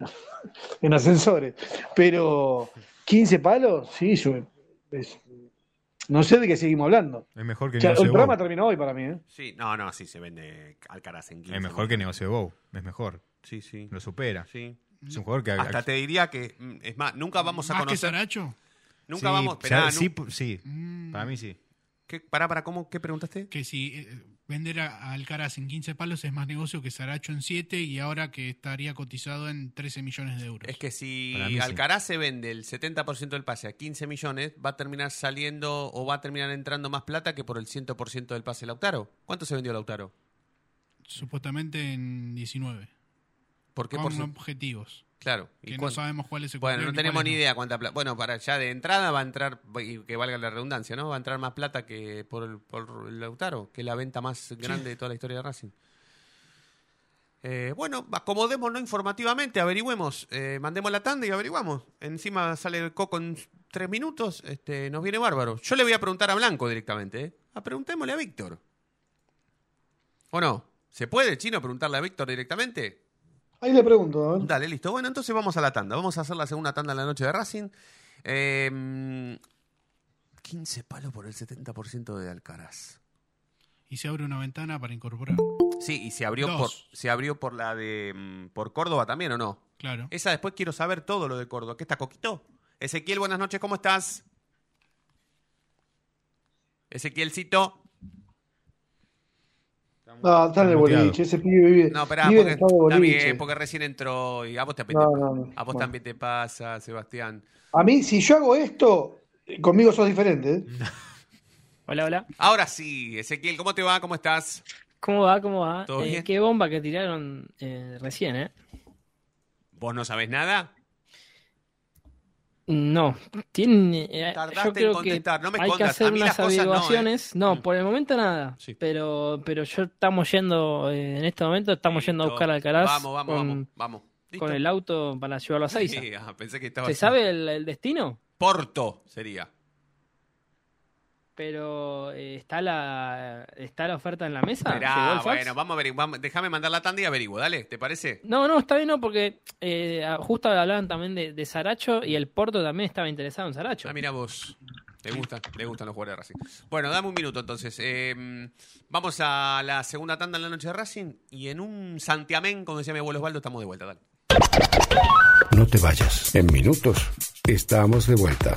en ascensores. Pero 15 palos, sí, yo- es- no sé de qué seguimos hablando. Es mejor que O sea, negocio el programa terminó hoy para mí. ¿eh? Sí, no, no, sí se vende Alcaraz en 15. Es mejor que negocio de Bow. Es mejor. Sí, sí. Lo supera. Sí. Es un jugador que... Hasta te diría que, es más, nunca vamos a ¿Más que conocer. Saracho? Nunca Sí, vamos. o sea, esperá, sí, Mm. para mí sí. ¿Qué, pará, para, ¿cómo? ¿Qué preguntaste? Que si eh, vender a, Alcaraz en 15 palos es más negocio que Saracho en 7 y ahora que estaría cotizado en 13 millones de euros. Es que si Para sí. Alcaraz se vende el 70% del pase a 15 millones, va a terminar saliendo o va a terminar entrando más plata que por el 100% del pase Lautaro. ¿Cuánto se vendió Lautaro? Supuestamente en 19. ¿Por qué con por objetivos. Claro. ¿y Que no sabemos cuáles se Bueno, no tenemos ni idea cuánta plata. Bueno, para ya de entrada va a entrar, y que valga la redundancia, ¿no? Va a entrar más plata que por el, por el Lautaro, que es la venta más grande de toda la historia de Racing. Eh, bueno, acomodémonos informativamente, averigüemos, eh, mandemos la tanda y averiguamos. Encima sale el coco en tres minutos, este, nos viene bárbaro. Yo le voy a preguntar a Blanco directamente, ¿eh? Ah, preguntémosle a Víctor. ¿O no? ¿Se puede, Chino, preguntarle a Víctor directamente? Ahí le pregunto. ver. Dale, listo. Bueno, entonces vamos a la tanda. Vamos a hacer la segunda tanda en la noche de Racing. Eh, 15 palos por el 70% de Alcaraz. Y se abre una ventana para incorporar. Sí, y se abrió Dos. por se abrió por la de mm, por Córdoba también o no? Claro. Esa después quiero saber todo lo de Córdoba. ¿Qué está Coquito? Ezequiel, buenas noches, ¿cómo estás? Ezequielcito. No, está en el boliche. Ese pibe vive, No, vive porque, de está bien, porque recién entró y a vos, te, No, no, no. a vos Bueno. también te pasa, Sebastián. A mí, si yo hago esto, conmigo sos diferente. ¿eh? Hola, hola. Ahora sí, Ezequiel, ¿cómo te va? ¿Cómo estás? ¿Cómo va? ¿Cómo va? ¿Todo Eh, bien? qué bomba que tiraron eh, recién, ¿eh? ¿Vos no sabés nada? No, tienen, eh, Tardaste yo en creo que no me hay que hacer unas no, ¿eh? averiguaciones. No, Mm. por el momento nada. Sí. Pero, pero yo estamos yendo, eh, en este momento estamos yendo a buscar a Alcaraz Vamos, vamos, con, vamos, vamos. Con el auto para llevarlo a Seiza. Sí, ah, pensé que estaba ¿Se sabe el, el destino? Porto sería. Pero eh, está la está la oferta en la mesa. ¿Llegó Esperá, el fax? bueno, vamos a ver, vamos- déjame mandar la tanda y averiguo, dale, ¿te parece? No, no, está bien, no, porque eh, justo hablaban también de, de Saracho y el Porto también estaba interesado en Saracho. Ah, mira vos. Le gustan, le gustan los jugadores de Racing. Bueno, dame un minuto entonces. Eh, vamos a la segunda tanda en la noche de Racing y en un santiamén, como decía mi abuelo Osvaldo, estamos de vuelta, dale. No te vayas. En minutos estamos de vuelta.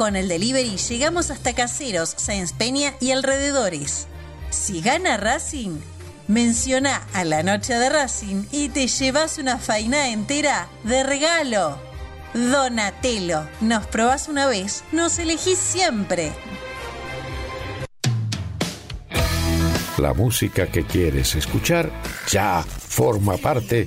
Con el delivery llegamos hasta Caseros, Sáenz Peña y alrededores. Si gana Racing, menciona a la noche de Racing y te llevas una faina entera de regalo. Donatello, nos probás una vez, nos elegís siempre. La música que quieres escuchar ya forma parte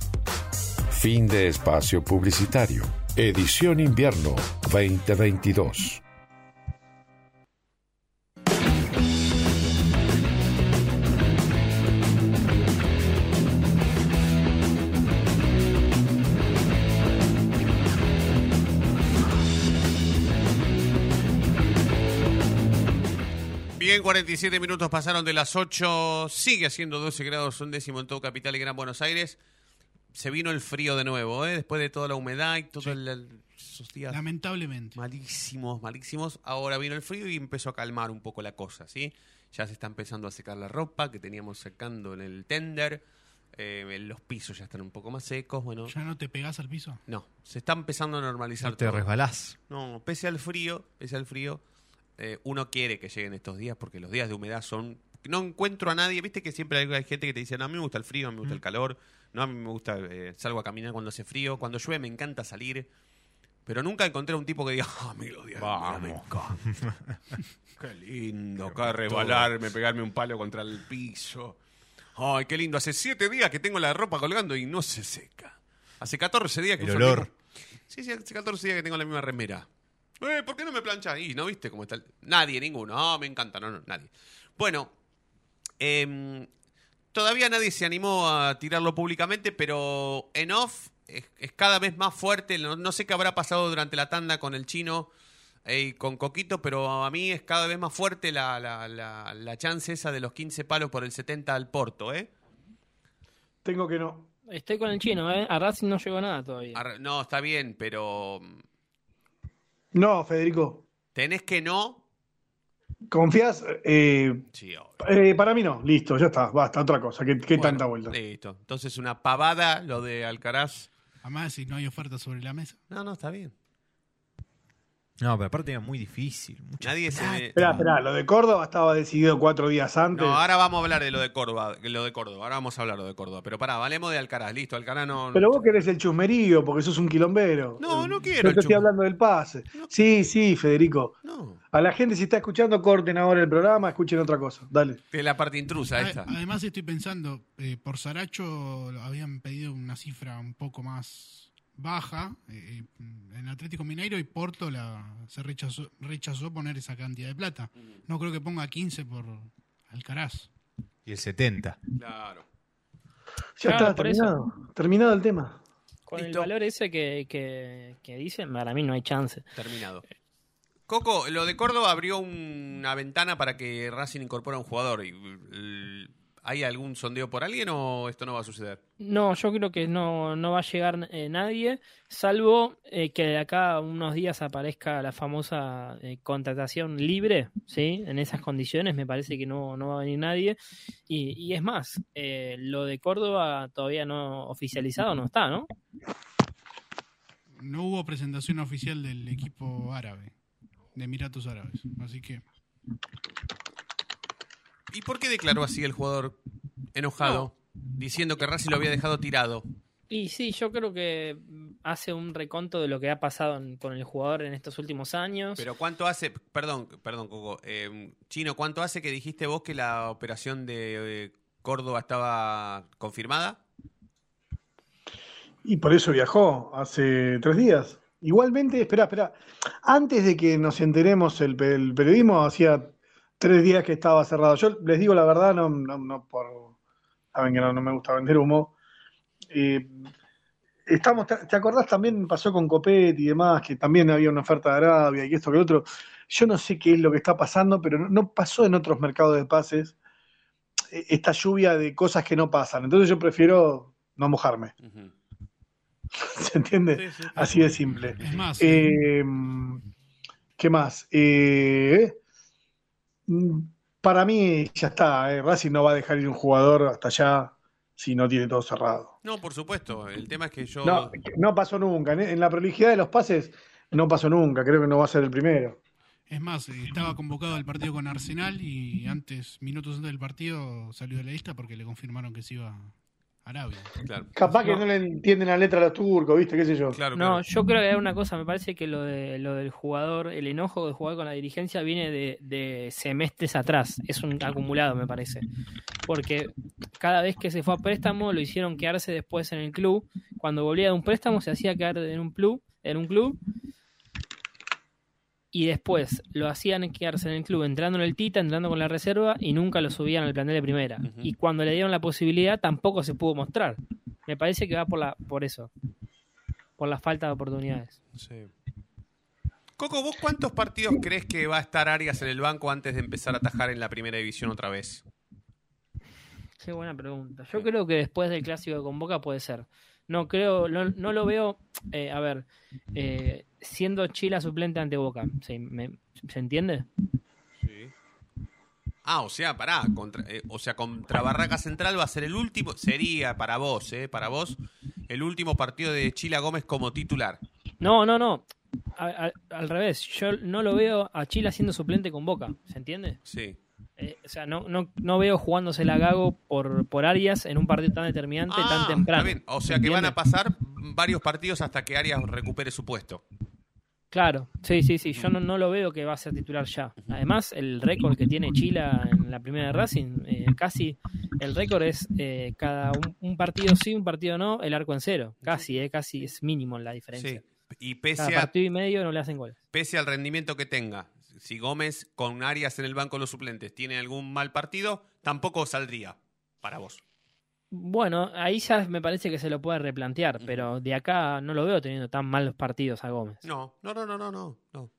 Fin de espacio publicitario. Edición invierno 2022. Bien, 47 minutos pasaron de las 8. Sigue haciendo 12 grados un décimo en todo Capital y Gran Buenos Aires. Se vino el frío de nuevo, ¿eh? después de toda la humedad y todos esos días Lamentablemente. malísimos, malísimos. Ahora vino el frío y empezó a calmar un poco la cosa, ¿sí? Ya se está empezando a secar la ropa que teníamos secando en el tender. Eh, los pisos ya están un poco más secos. Bueno, ¿Ya no te pegás al piso? no, se está empezando a normalizar No te todo. resbalás. No, pese al frío, pese al frío, eh, uno quiere que lleguen estos días porque los días de humedad son... No encuentro a nadie, viste que siempre hay, hay gente que te dice, no, a mí me gusta el frío, a mí me gusta el calor, no, a mí me gusta, eh, salgo a caminar cuando hace frío, cuando llueve me encanta salir, pero nunca encontré a un tipo que diga, "Ah, me encantan". Qué lindo, acá rebalarme, pegarme un palo contra el piso. Ay, qué lindo, hace siete días que tengo la ropa colgando y no se seca. Hace 14 días que El olor. mismo- Sí, sí, hace 14 días que tengo la misma remera. Eh, ¿Por qué no me planchas? Y no viste cómo está. el- Nadie, ninguno. Ah, me encanta, no, no, nadie. Bueno, em, todavía nadie se animó a tirarlo públicamente, pero en off es, es cada vez más fuerte. No, no sé qué habrá pasado durante la tanda con el chino eh, y con Coquito, pero a mí es cada vez más fuerte la, la, la, la chance esa de los 15 palos por el 70 al Porto, ¿eh? Tengo que no. Estoy con el chino, ¿eh? A Racing no llegó nada todavía. No, está bien, pero mm, No, Federico. tenés que no. ¿Confías? Eh, Sí, eh, para mí no. Listo, ya está. Basta, otra cosa. ¿Qué, qué Bueno, tanta vuelta? Listo. Entonces una pavada lo de Alcaraz. Además, si no hay oferta sobre la mesa. No, no, está bien. No, pero aparte era muy difícil. mucha Nadie se ve- Esperá, esperá. Lo de Córdoba estaba decidido cuatro días antes. No, ahora vamos a hablar de lo de Córdoba, de lo de Córdoba. Ahora vamos a hablar de lo de Córdoba. Pero pará, valemos de Alcaraz. Listo, Alcaraz no. Pero vos querés el chusmerío porque sos un quilombero. No, no quiero Yo el te estoy chusme- hablando del pase. Sí, sí, Federico. No. A la gente, si está escuchando, corten ahora el programa, escuchen otra cosa. Dale. Es la parte intrusa A- esta. Además, estoy pensando, eh, por Saracho habían pedido una cifra un poco más baja eh, en Atlético Mineiro y Porto la, se rechazó, rechazó poner esa cantidad de plata. No creo que ponga 15 por Alcaraz. Y el 70. Claro. Ya Claro, está, terminado. Terminado el tema. Con el valor ese que, que, que dicen, para mí no hay chance. Terminado. Coco, lo de Córdoba abrió una ventana para que Racing incorpore a un jugador. Y, l- ¿Hay algún sondeo por alguien o esto no va a suceder? No, yo creo que no, no va a llegar eh, nadie, salvo eh, que de acá a unos días aparezca la famosa eh, contratación libre, ¿sí? En esas condiciones me parece que no, no va a venir nadie. Y, y es más, eh, lo de Córdoba todavía no oficializado no está, ¿no? No hubo presentación oficial del equipo árabe, de Emiratos Árabes. Así que ¿Y por qué declaró así el jugador enojado? Diciendo que Racing lo había dejado tirado. Y sí, yo creo que hace un reconto de lo que ha pasado en- con el jugador en estos últimos años. Pero ¿cuánto hace, perdón, perdón, Coco, eh, Chino, ¿cuánto hace que dijiste vos que la operación de eh, Córdoba estaba confirmada? Y por eso viajó hace tres días. Igualmente, espera, espera. Antes de que nos enteremos el, el periodismo, hacía tres días que estaba cerrado. Yo les digo la verdad, no, no, no por. Saben que no, no me gusta vender humo. Eh, estamos, ¿te, te acordás también pasó con Copet y demás, que también había una oferta de Arabia y esto que lo otro? Yo no sé qué es lo que está pasando, pero no, no pasó en otros mercados de pases eh, esta lluvia de cosas que no pasan. Entonces yo prefiero no mojarme. ¿Se entiende? Así de simple. Es más, Eh, ¿Qué más? Eh, para mí ya está. eh, Racing no va a dejar ir un jugador hasta allá si no tiene todo cerrado. No, por supuesto. El tema es que yo. No, no pasó nunca. En la prolijidad de los pases no pasó nunca. Creo que no va a ser el primero. Es más, estaba convocado al partido con Arsenal y antes, minutos antes del partido, salió de la lista porque le confirmaron que se iba Arabia. Capaz que no le entienden la letra a los turcos, ¿viste? ¿Qué sé yo? no, yo creo que hay una cosa, me parece que lo, de, lo del jugador, el enojo de jugar con la dirigencia viene de, de semestres atrás, es un acumulado me parece, porque cada vez que se fue a préstamo lo hicieron quedarse después en el club, cuando volvía de un préstamo se hacía quedar en un club, en un club y después lo hacían quedarse en el club entrando en el Tita, entrando con la reserva y nunca lo subían al plantel de primera. Y cuando le dieron la posibilidad tampoco se pudo mostrar. Me parece que va por la por eso. Por la falta de oportunidades. Sí. Coco, ¿vos cuántos partidos crees que va a estar Arias en el banco antes de empezar a atajar en la primera división otra vez? Qué buena pregunta. Yo creo que después del clásico de Convoca puede ser. No creo, no, no lo veo, eh, a ver, eh, siendo Chila suplente ante Boca. ¿Se, me- ¿se entiende? Ah, o sea, pará, contra, eh, o sea, contra Barraca Central va a ser el último, sería para vos, eh, para vos, el último partido de Chila Gómez como titular. No, no, no. A- a- al revés, yo no lo veo a Chila siendo suplente con Boca. ¿Se entiende? Sí. Eh, o sea, no, no, no veo jugándose la Gago por, por Arias en un partido tan determinante, Ah, tan temprano. está bien. O sea que van a pasar varios partidos hasta que Arias recupere su puesto. Claro, sí, sí, sí. Yo no, no lo veo que va a ser titular ya. Además, el récord que tiene Chila en la primera de Racing, eh, casi el récord es eh, cada un, un partido sí, un partido no, el arco en cero. Casi, eh, casi es mínimo la diferencia. Sí. Y pese Cada a, partido y medio no le hacen goles. pese al rendimiento que tenga, si Gómez con Arias en el banco de los suplentes tiene algún mal partido, tampoco saldría para vos. Bueno, ahí ya me parece que se lo puede replantear, pero de acá no lo veo teniendo tan malos partidos a Gómez. No, no, no, no, no, no, no.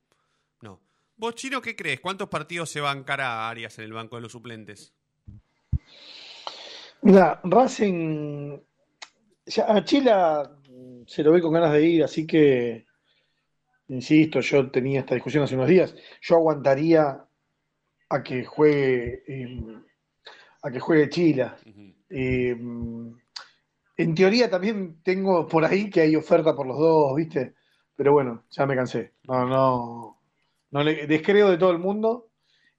no. ¿Vos, Chino, qué crees? ¿Cuántos partidos se va a Arias en el banco de los suplentes? Mira, Racing. ya a Chila se lo ve con ganas de ir, así que. Insisto, yo tenía esta discusión hace unos días. Yo aguantaría a que juegue. eh, a que juegue Chila. Eh, en teoría también tengo por ahí que hay oferta por los dos, ¿viste? Pero bueno, ya me cansé. No, no. No le descreo de todo el mundo.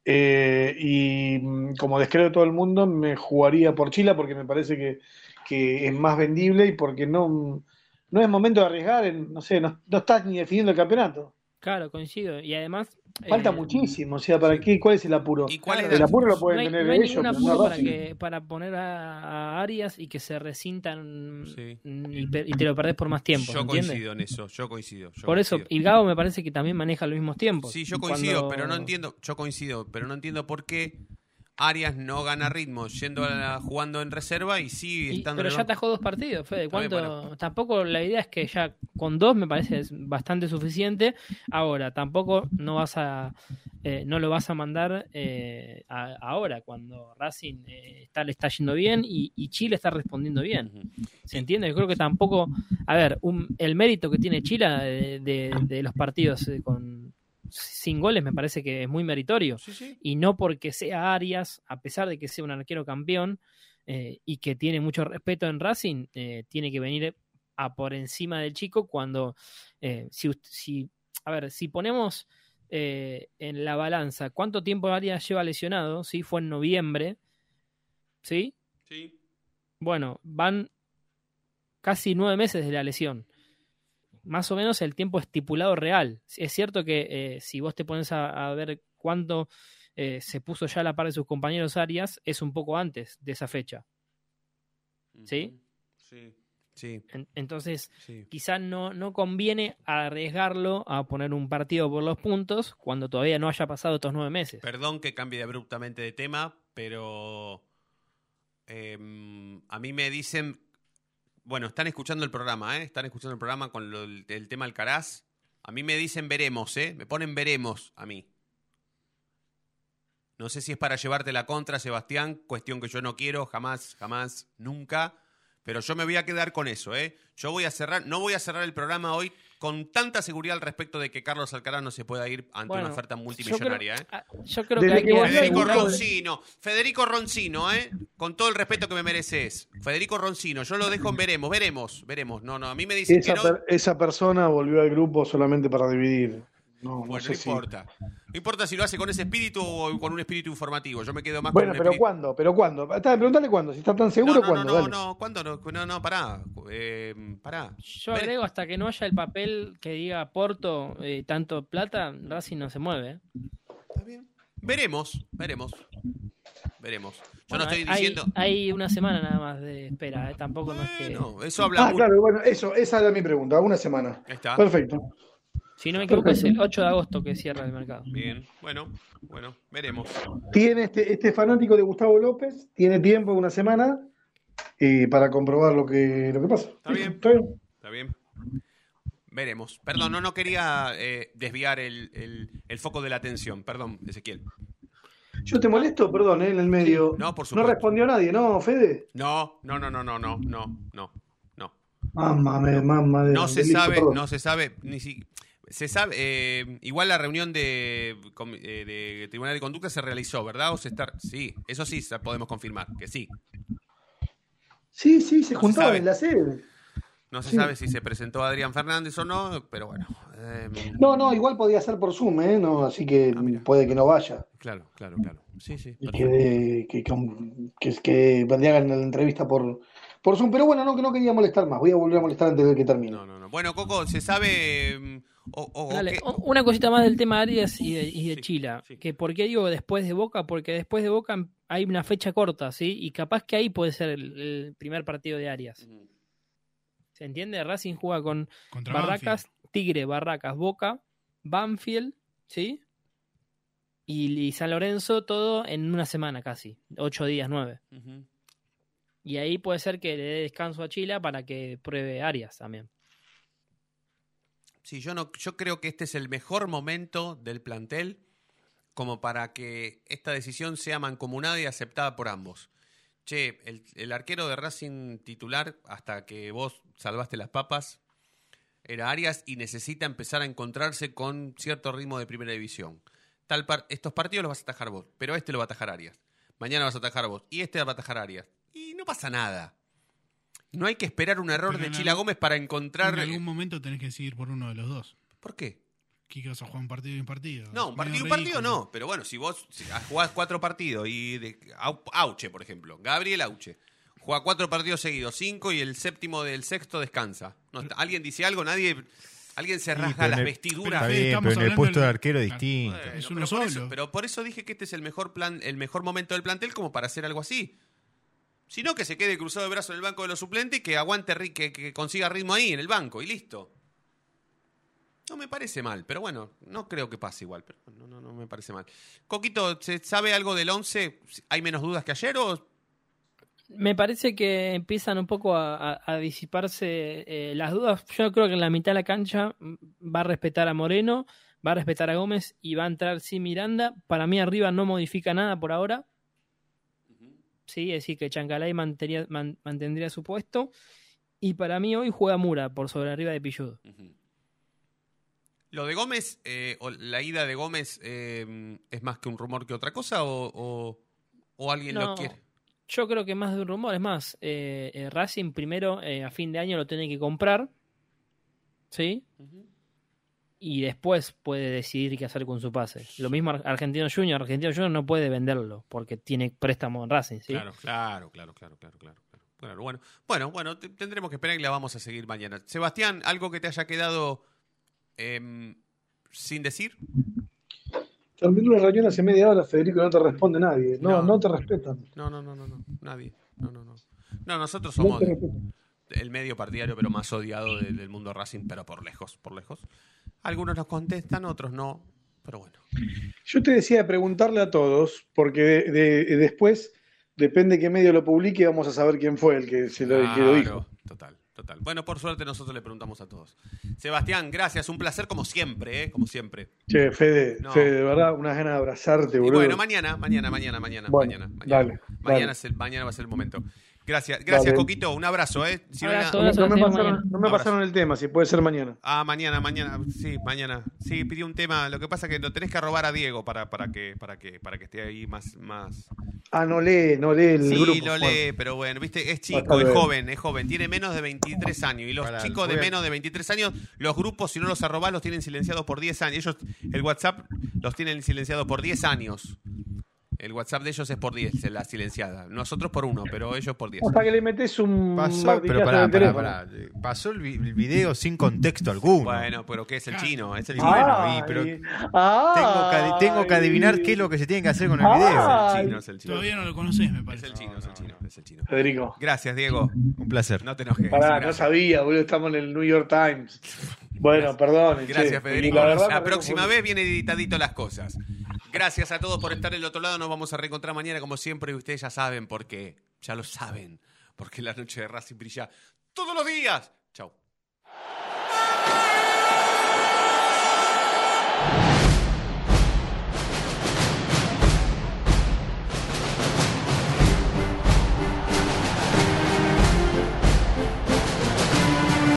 Eh, y mm, como descreo de todo el mundo, me jugaría por Chila porque me parece que, que es más vendible y porque no, no es momento de arriesgar. no sé, no, no estás ni definiendo el campeonato. Claro, coincido. Y además. Falta eh, muchísimo. O sea, ¿para qué? ¿Cuál es el apuro? Claro, el apuro lo pueden no hay, tener no hay ellos, apuro para, Racing. que, para poner a, a Arias y que se resintan y, y te lo perdés por más tiempo. Yo ¿entiendes? coincido en eso, yo coincido. yo Por eso, y Gago me parece que también maneja los mismos tiempos. Sí, yo Y coincido, cuando- pero no entiendo, yo coincido, pero no entiendo por qué Arias no gana ritmo yendo a la- jugando en reserva y sigue Y- estando pero en ya atajó dos partidos, Fede. ¿Cuánto? Tampoco la idea es que ya con dos me parece es bastante suficiente. Ahora, tampoco no vas a eh, no lo vas a mandar eh, a- ahora cuando Racing eh, está, le está yendo bien y, y Chile está respondiendo bien. ¿Se entiende? Yo creo que tampoco, a ver, un- el mérito que tiene Chile de, de- de los partidos con sin goles me parece que es muy meritorio y no porque sea Arias, a pesar de que sea un arquero campeón eh, y que tiene mucho respeto en Racing, eh, tiene que venir a por encima del chico cuando eh, si, si a ver si ponemos en la balanza cuánto tiempo Arias lleva lesionado, sí fue en noviembre, sí, Sí. bueno van casi nueve meses de la lesión. Más o menos el tiempo estipulado real. Es cierto que eh, si vos te pones a, a ver cuándo eh, se puso ya a la par de sus compañeros Arias, es un poco antes de esa fecha. ¿Sí? Sí. Sí. En- entonces, Sí. quizá no, no conviene arriesgarlo a poner un partido por los puntos cuando todavía no haya pasado estos nueve meses. Perdón que cambie abruptamente de tema, pero em, a mí me dicen, bueno, están escuchando el programa, ¿eh? Están escuchando el programa con lo- el, el tema Alcaraz. A mí me dicen veremos, ¿eh? Me ponen veremos a mí. No sé si es para llevarte la contra, Sebastián, cuestión que yo no quiero, jamás, jamás, nunca. Pero yo me voy a quedar con eso, ¿eh? Yo voy a cerrar, no voy a cerrar el programa hoy con tanta seguridad al respecto de que Carlos Alcaraz no se pueda ir ante Bueno, una oferta yo creo- multimillonaria, ¿eh? ah, Yo creo Desde que hay hacer- Federico. Roncino, Federico Roncino, ¿eh? Con todo el respeto que me mereces. Federico Roncino, yo lo dejo en veremos, veremos, veremos. No, no, a mí me dicen Esa, que no. per- esa persona volvió al grupo solamente para dividir. No, no Bueno, sé no si- importa. No importa si lo hace con ese espíritu o con un espíritu informativo. Yo me quedo más Bueno, con un pero espíritu- ¿cuándo? ¿Pero cuándo? Está, Preguntale cuándo. Si está tan seguro, No, no, ¿cuándo? no, no, Dale. no, ¿cuándo no? No, no, pará. Eh, pará. Yo agrego hasta que no haya el papel que diga Porto eh, tanto plata, Racing no se mueve. ¿eh? Veremos, veremos. Veremos. Yo Bueno, no estoy hay, diciendo. hay una semana nada más de espera, ¿eh? tampoco no es que... No, eso habla Ah, claro, bueno, eso, esa era mi pregunta. Una semana. Ahí está. Perfecto. Si no me equivoco, es el 8 de agosto que cierra el mercado. Bien, bueno, bueno, veremos. Tiene este, este fanático de Gustavo López, tiene tiempo, una semana, eh, para comprobar lo que, lo que pasa. Está bien. Está bien. Está bien. Veremos. Perdón, no, no quería eh, desviar el, el, el, foco de la atención. Perdón, Ezequiel. Yo te molesto, perdón, eh, en el medio. No, por supuesto. No respondió nadie, ¿no, Fede? No, no, no, no, no, no, no, no. Mamá, mamá. No se sabe, no se sabe, ni si se sabe, eh, igual la reunión de, eh, de Tribunal de Conducta se realizó, ¿verdad? O se está, sí, eso sí podemos confirmar, que sí. Sí, sí, se No se sabe. en la sede. No se Sí. sabe si se presentó Adrián Fernández o no, pero bueno. eh, No, no, igual podía ser por Zoom, ¿eh? No, así que Ah, puede que no vaya. claro, claro, claro. Sí, sí. Y que, que, que, que, hagan la entrevista por, por Zoom. Pero bueno, no, que no quería molestar más. Voy a volver a molestar antes de que termine. No, no, no. Bueno, Coco, se sabe mm, o, o- o Dale, una cosita más del tema Arias y de, y de Chila. Que ¿Por qué digo después de Boca? Porque después de Boca hay una fecha corta, ¿sí? Y capaz que ahí puede ser el, el primer partido de Arias. ¿Se entiende? Racing juega con Contra Barracas, Tigre, Barracas, Boca, Banfield, ¿sí? Y, y San Lorenzo todo en una semana casi, ocho días, nueve. Y ahí puede ser que le dé descanso a Chila para que pruebe Arias también. Sí, yo no, yo creo que este es el mejor momento del plantel como para que esta decisión sea mancomunada y aceptada por ambos. Che, el, arquero de Racing titular, hasta que vos salvaste las papas, era Arias y necesita empezar a encontrarse con cierto ritmo de primera división. Tal par- estos partidos los vas a atajar vos, pero este lo va a atajar Arias. Mañana vas a atajar vos y este va a atajar Arias. Y no pasa nada. No hay que esperar un error Pero de Chila algún- Gómez para encontrar... En algún momento tenés que decidir por uno de los dos. ¿Por qué? ¿Qué vas a jugar un partido y un partido? No, un partido, medio un partido no. Pero bueno, si vos si jugás cuatro partidos y de, Au- Auche, por ejemplo, Gabriel Auche, juega cuatro partidos seguidos, cinco y el séptimo del sexto descansa. No, está- ¿Alguien dice algo? Nadie, alguien se rasga las el- vestiduras. Está bien, pero en el puesto de arquero es distinto. Bueno, Es pero uno por eso- solo. pero por eso dije que este es el mejor plan, el mejor momento del plantel como para hacer algo así. Si no, que se quede cruzado de brazos en el banco de los suplentes y que aguante, que, que consiga ritmo ahí en el banco y listo. No me parece mal, pero bueno, no creo que pase igual, pero no, no, no me parece mal. Coquito, ¿se sabe algo del 11? ¿Hay menos dudas que ayer o Me parece que empiezan un poco a, disiparse eh, las dudas. Yo creo que en la mitad de la cancha va a respetar a Moreno, va a respetar a Gómez y va a entrar sin Miranda. Para mí arriba no modifica nada por ahora. Sí, es decir, que Chancalay man- mantendría su puesto. Y para mí hoy juega Mura por sobre arriba de Pilludo. lo de Gómez, eh, o la ida de Gómez eh, es más que un rumor que otra cosa o, o- o alguien lo quiere? Yo creo que más de un rumor. Es más, eh, Racing primero a fin de año lo tiene que comprar. ¿Sí? Y después puede decidir qué hacer con su pase. Lo mismo Ar- Argentino Junior. Argentino Junior no puede venderlo porque tiene préstamo en Racing. ¿sí? Claro, claro, claro, claro, claro, claro. claro. Bueno. Bueno, bueno, te- tendremos que esperar y la vamos a seguir mañana. Sebastián, ¿algo que te haya quedado em, sin decir? Terminó la reunión hace media hora, Federico, no te responde nadie. No, No. no, te respetan. No, no, no, no, no. Nadie. No, no, no. No, nosotros No somos el medio partidario, pero más odiado de- del mundo Racing, pero por lejos, por lejos. Algunos nos contestan, otros no. Pero bueno. Yo te decía de preguntarle a todos, porque de- de- después, depende qué medio lo publique, vamos a saber quién fue el que, se lo, el que lo dijo. Claro, total, total. Bueno, por suerte nosotros le preguntamos a todos. Sebastián, gracias, un placer como siempre, ¿eh? Como siempre. Che, Fede, No. Fede, de verdad, unas ganas de abrazarte, Y boludo. bueno, mañana, mañana, mañana, mañana, Bueno, mañana, mañana. dale, Mañana, dale. es el- mañana va a ser el momento. Gracias, gracias, Dale. Coquito. Un abrazo, ¿eh? Si no hay Abrazo, nada- abrazo, no, me pasaron, mañana. no me pasaron el tema, si puede ser mañana. Ah, mañana, mañana, sí, mañana. Sí, pidió un tema. Lo que pasa es que lo tenés que robar a Diego para, para que, para que, para que esté ahí más, más. Ah, no lee, no lee el Sí, grupo. lo Bueno. lee, pero bueno, viste, es chico, es joven, es joven, tiene menos de 23 años. Y los Pará, chicos de menos de 23 años, los grupos, si no los arrobás, los tienen silenciados por 10 años. Ellos, el WhatsApp, los tienen silenciados por 10 años. El WhatsApp de ellos es por 10, la silenciada. Nosotros por uno, pero ellos por 10. Hasta que le metes un Pasó, pero pará, el pará, pará. Pasó el, vi- el video sin contexto alguno. Bueno, pero ¿qué es el chino? Es el chino. bueno, y- pero tengo, que, adi- tengo que adivinar qué es lo que se tiene que hacer con el video. Es el chino, es el chino. Todavía no lo conoces, me Es parece. el chino, es el chino, es el chino. Federico. Gracias, Diego. Un placer. No te enojes. Pará, no sabía, boludo, estamos en el New York Times. Bueno, perdón. Gracias, Federico. La, La, verdad, próxima vez viene editadito las cosas. Gracias a todos por estar del otro lado. Nos vamos a reencontrar mañana, como siempre. Y ustedes ya saben por qué. Ya lo saben. Porque la noche de Racing brilla todos los días. Chau.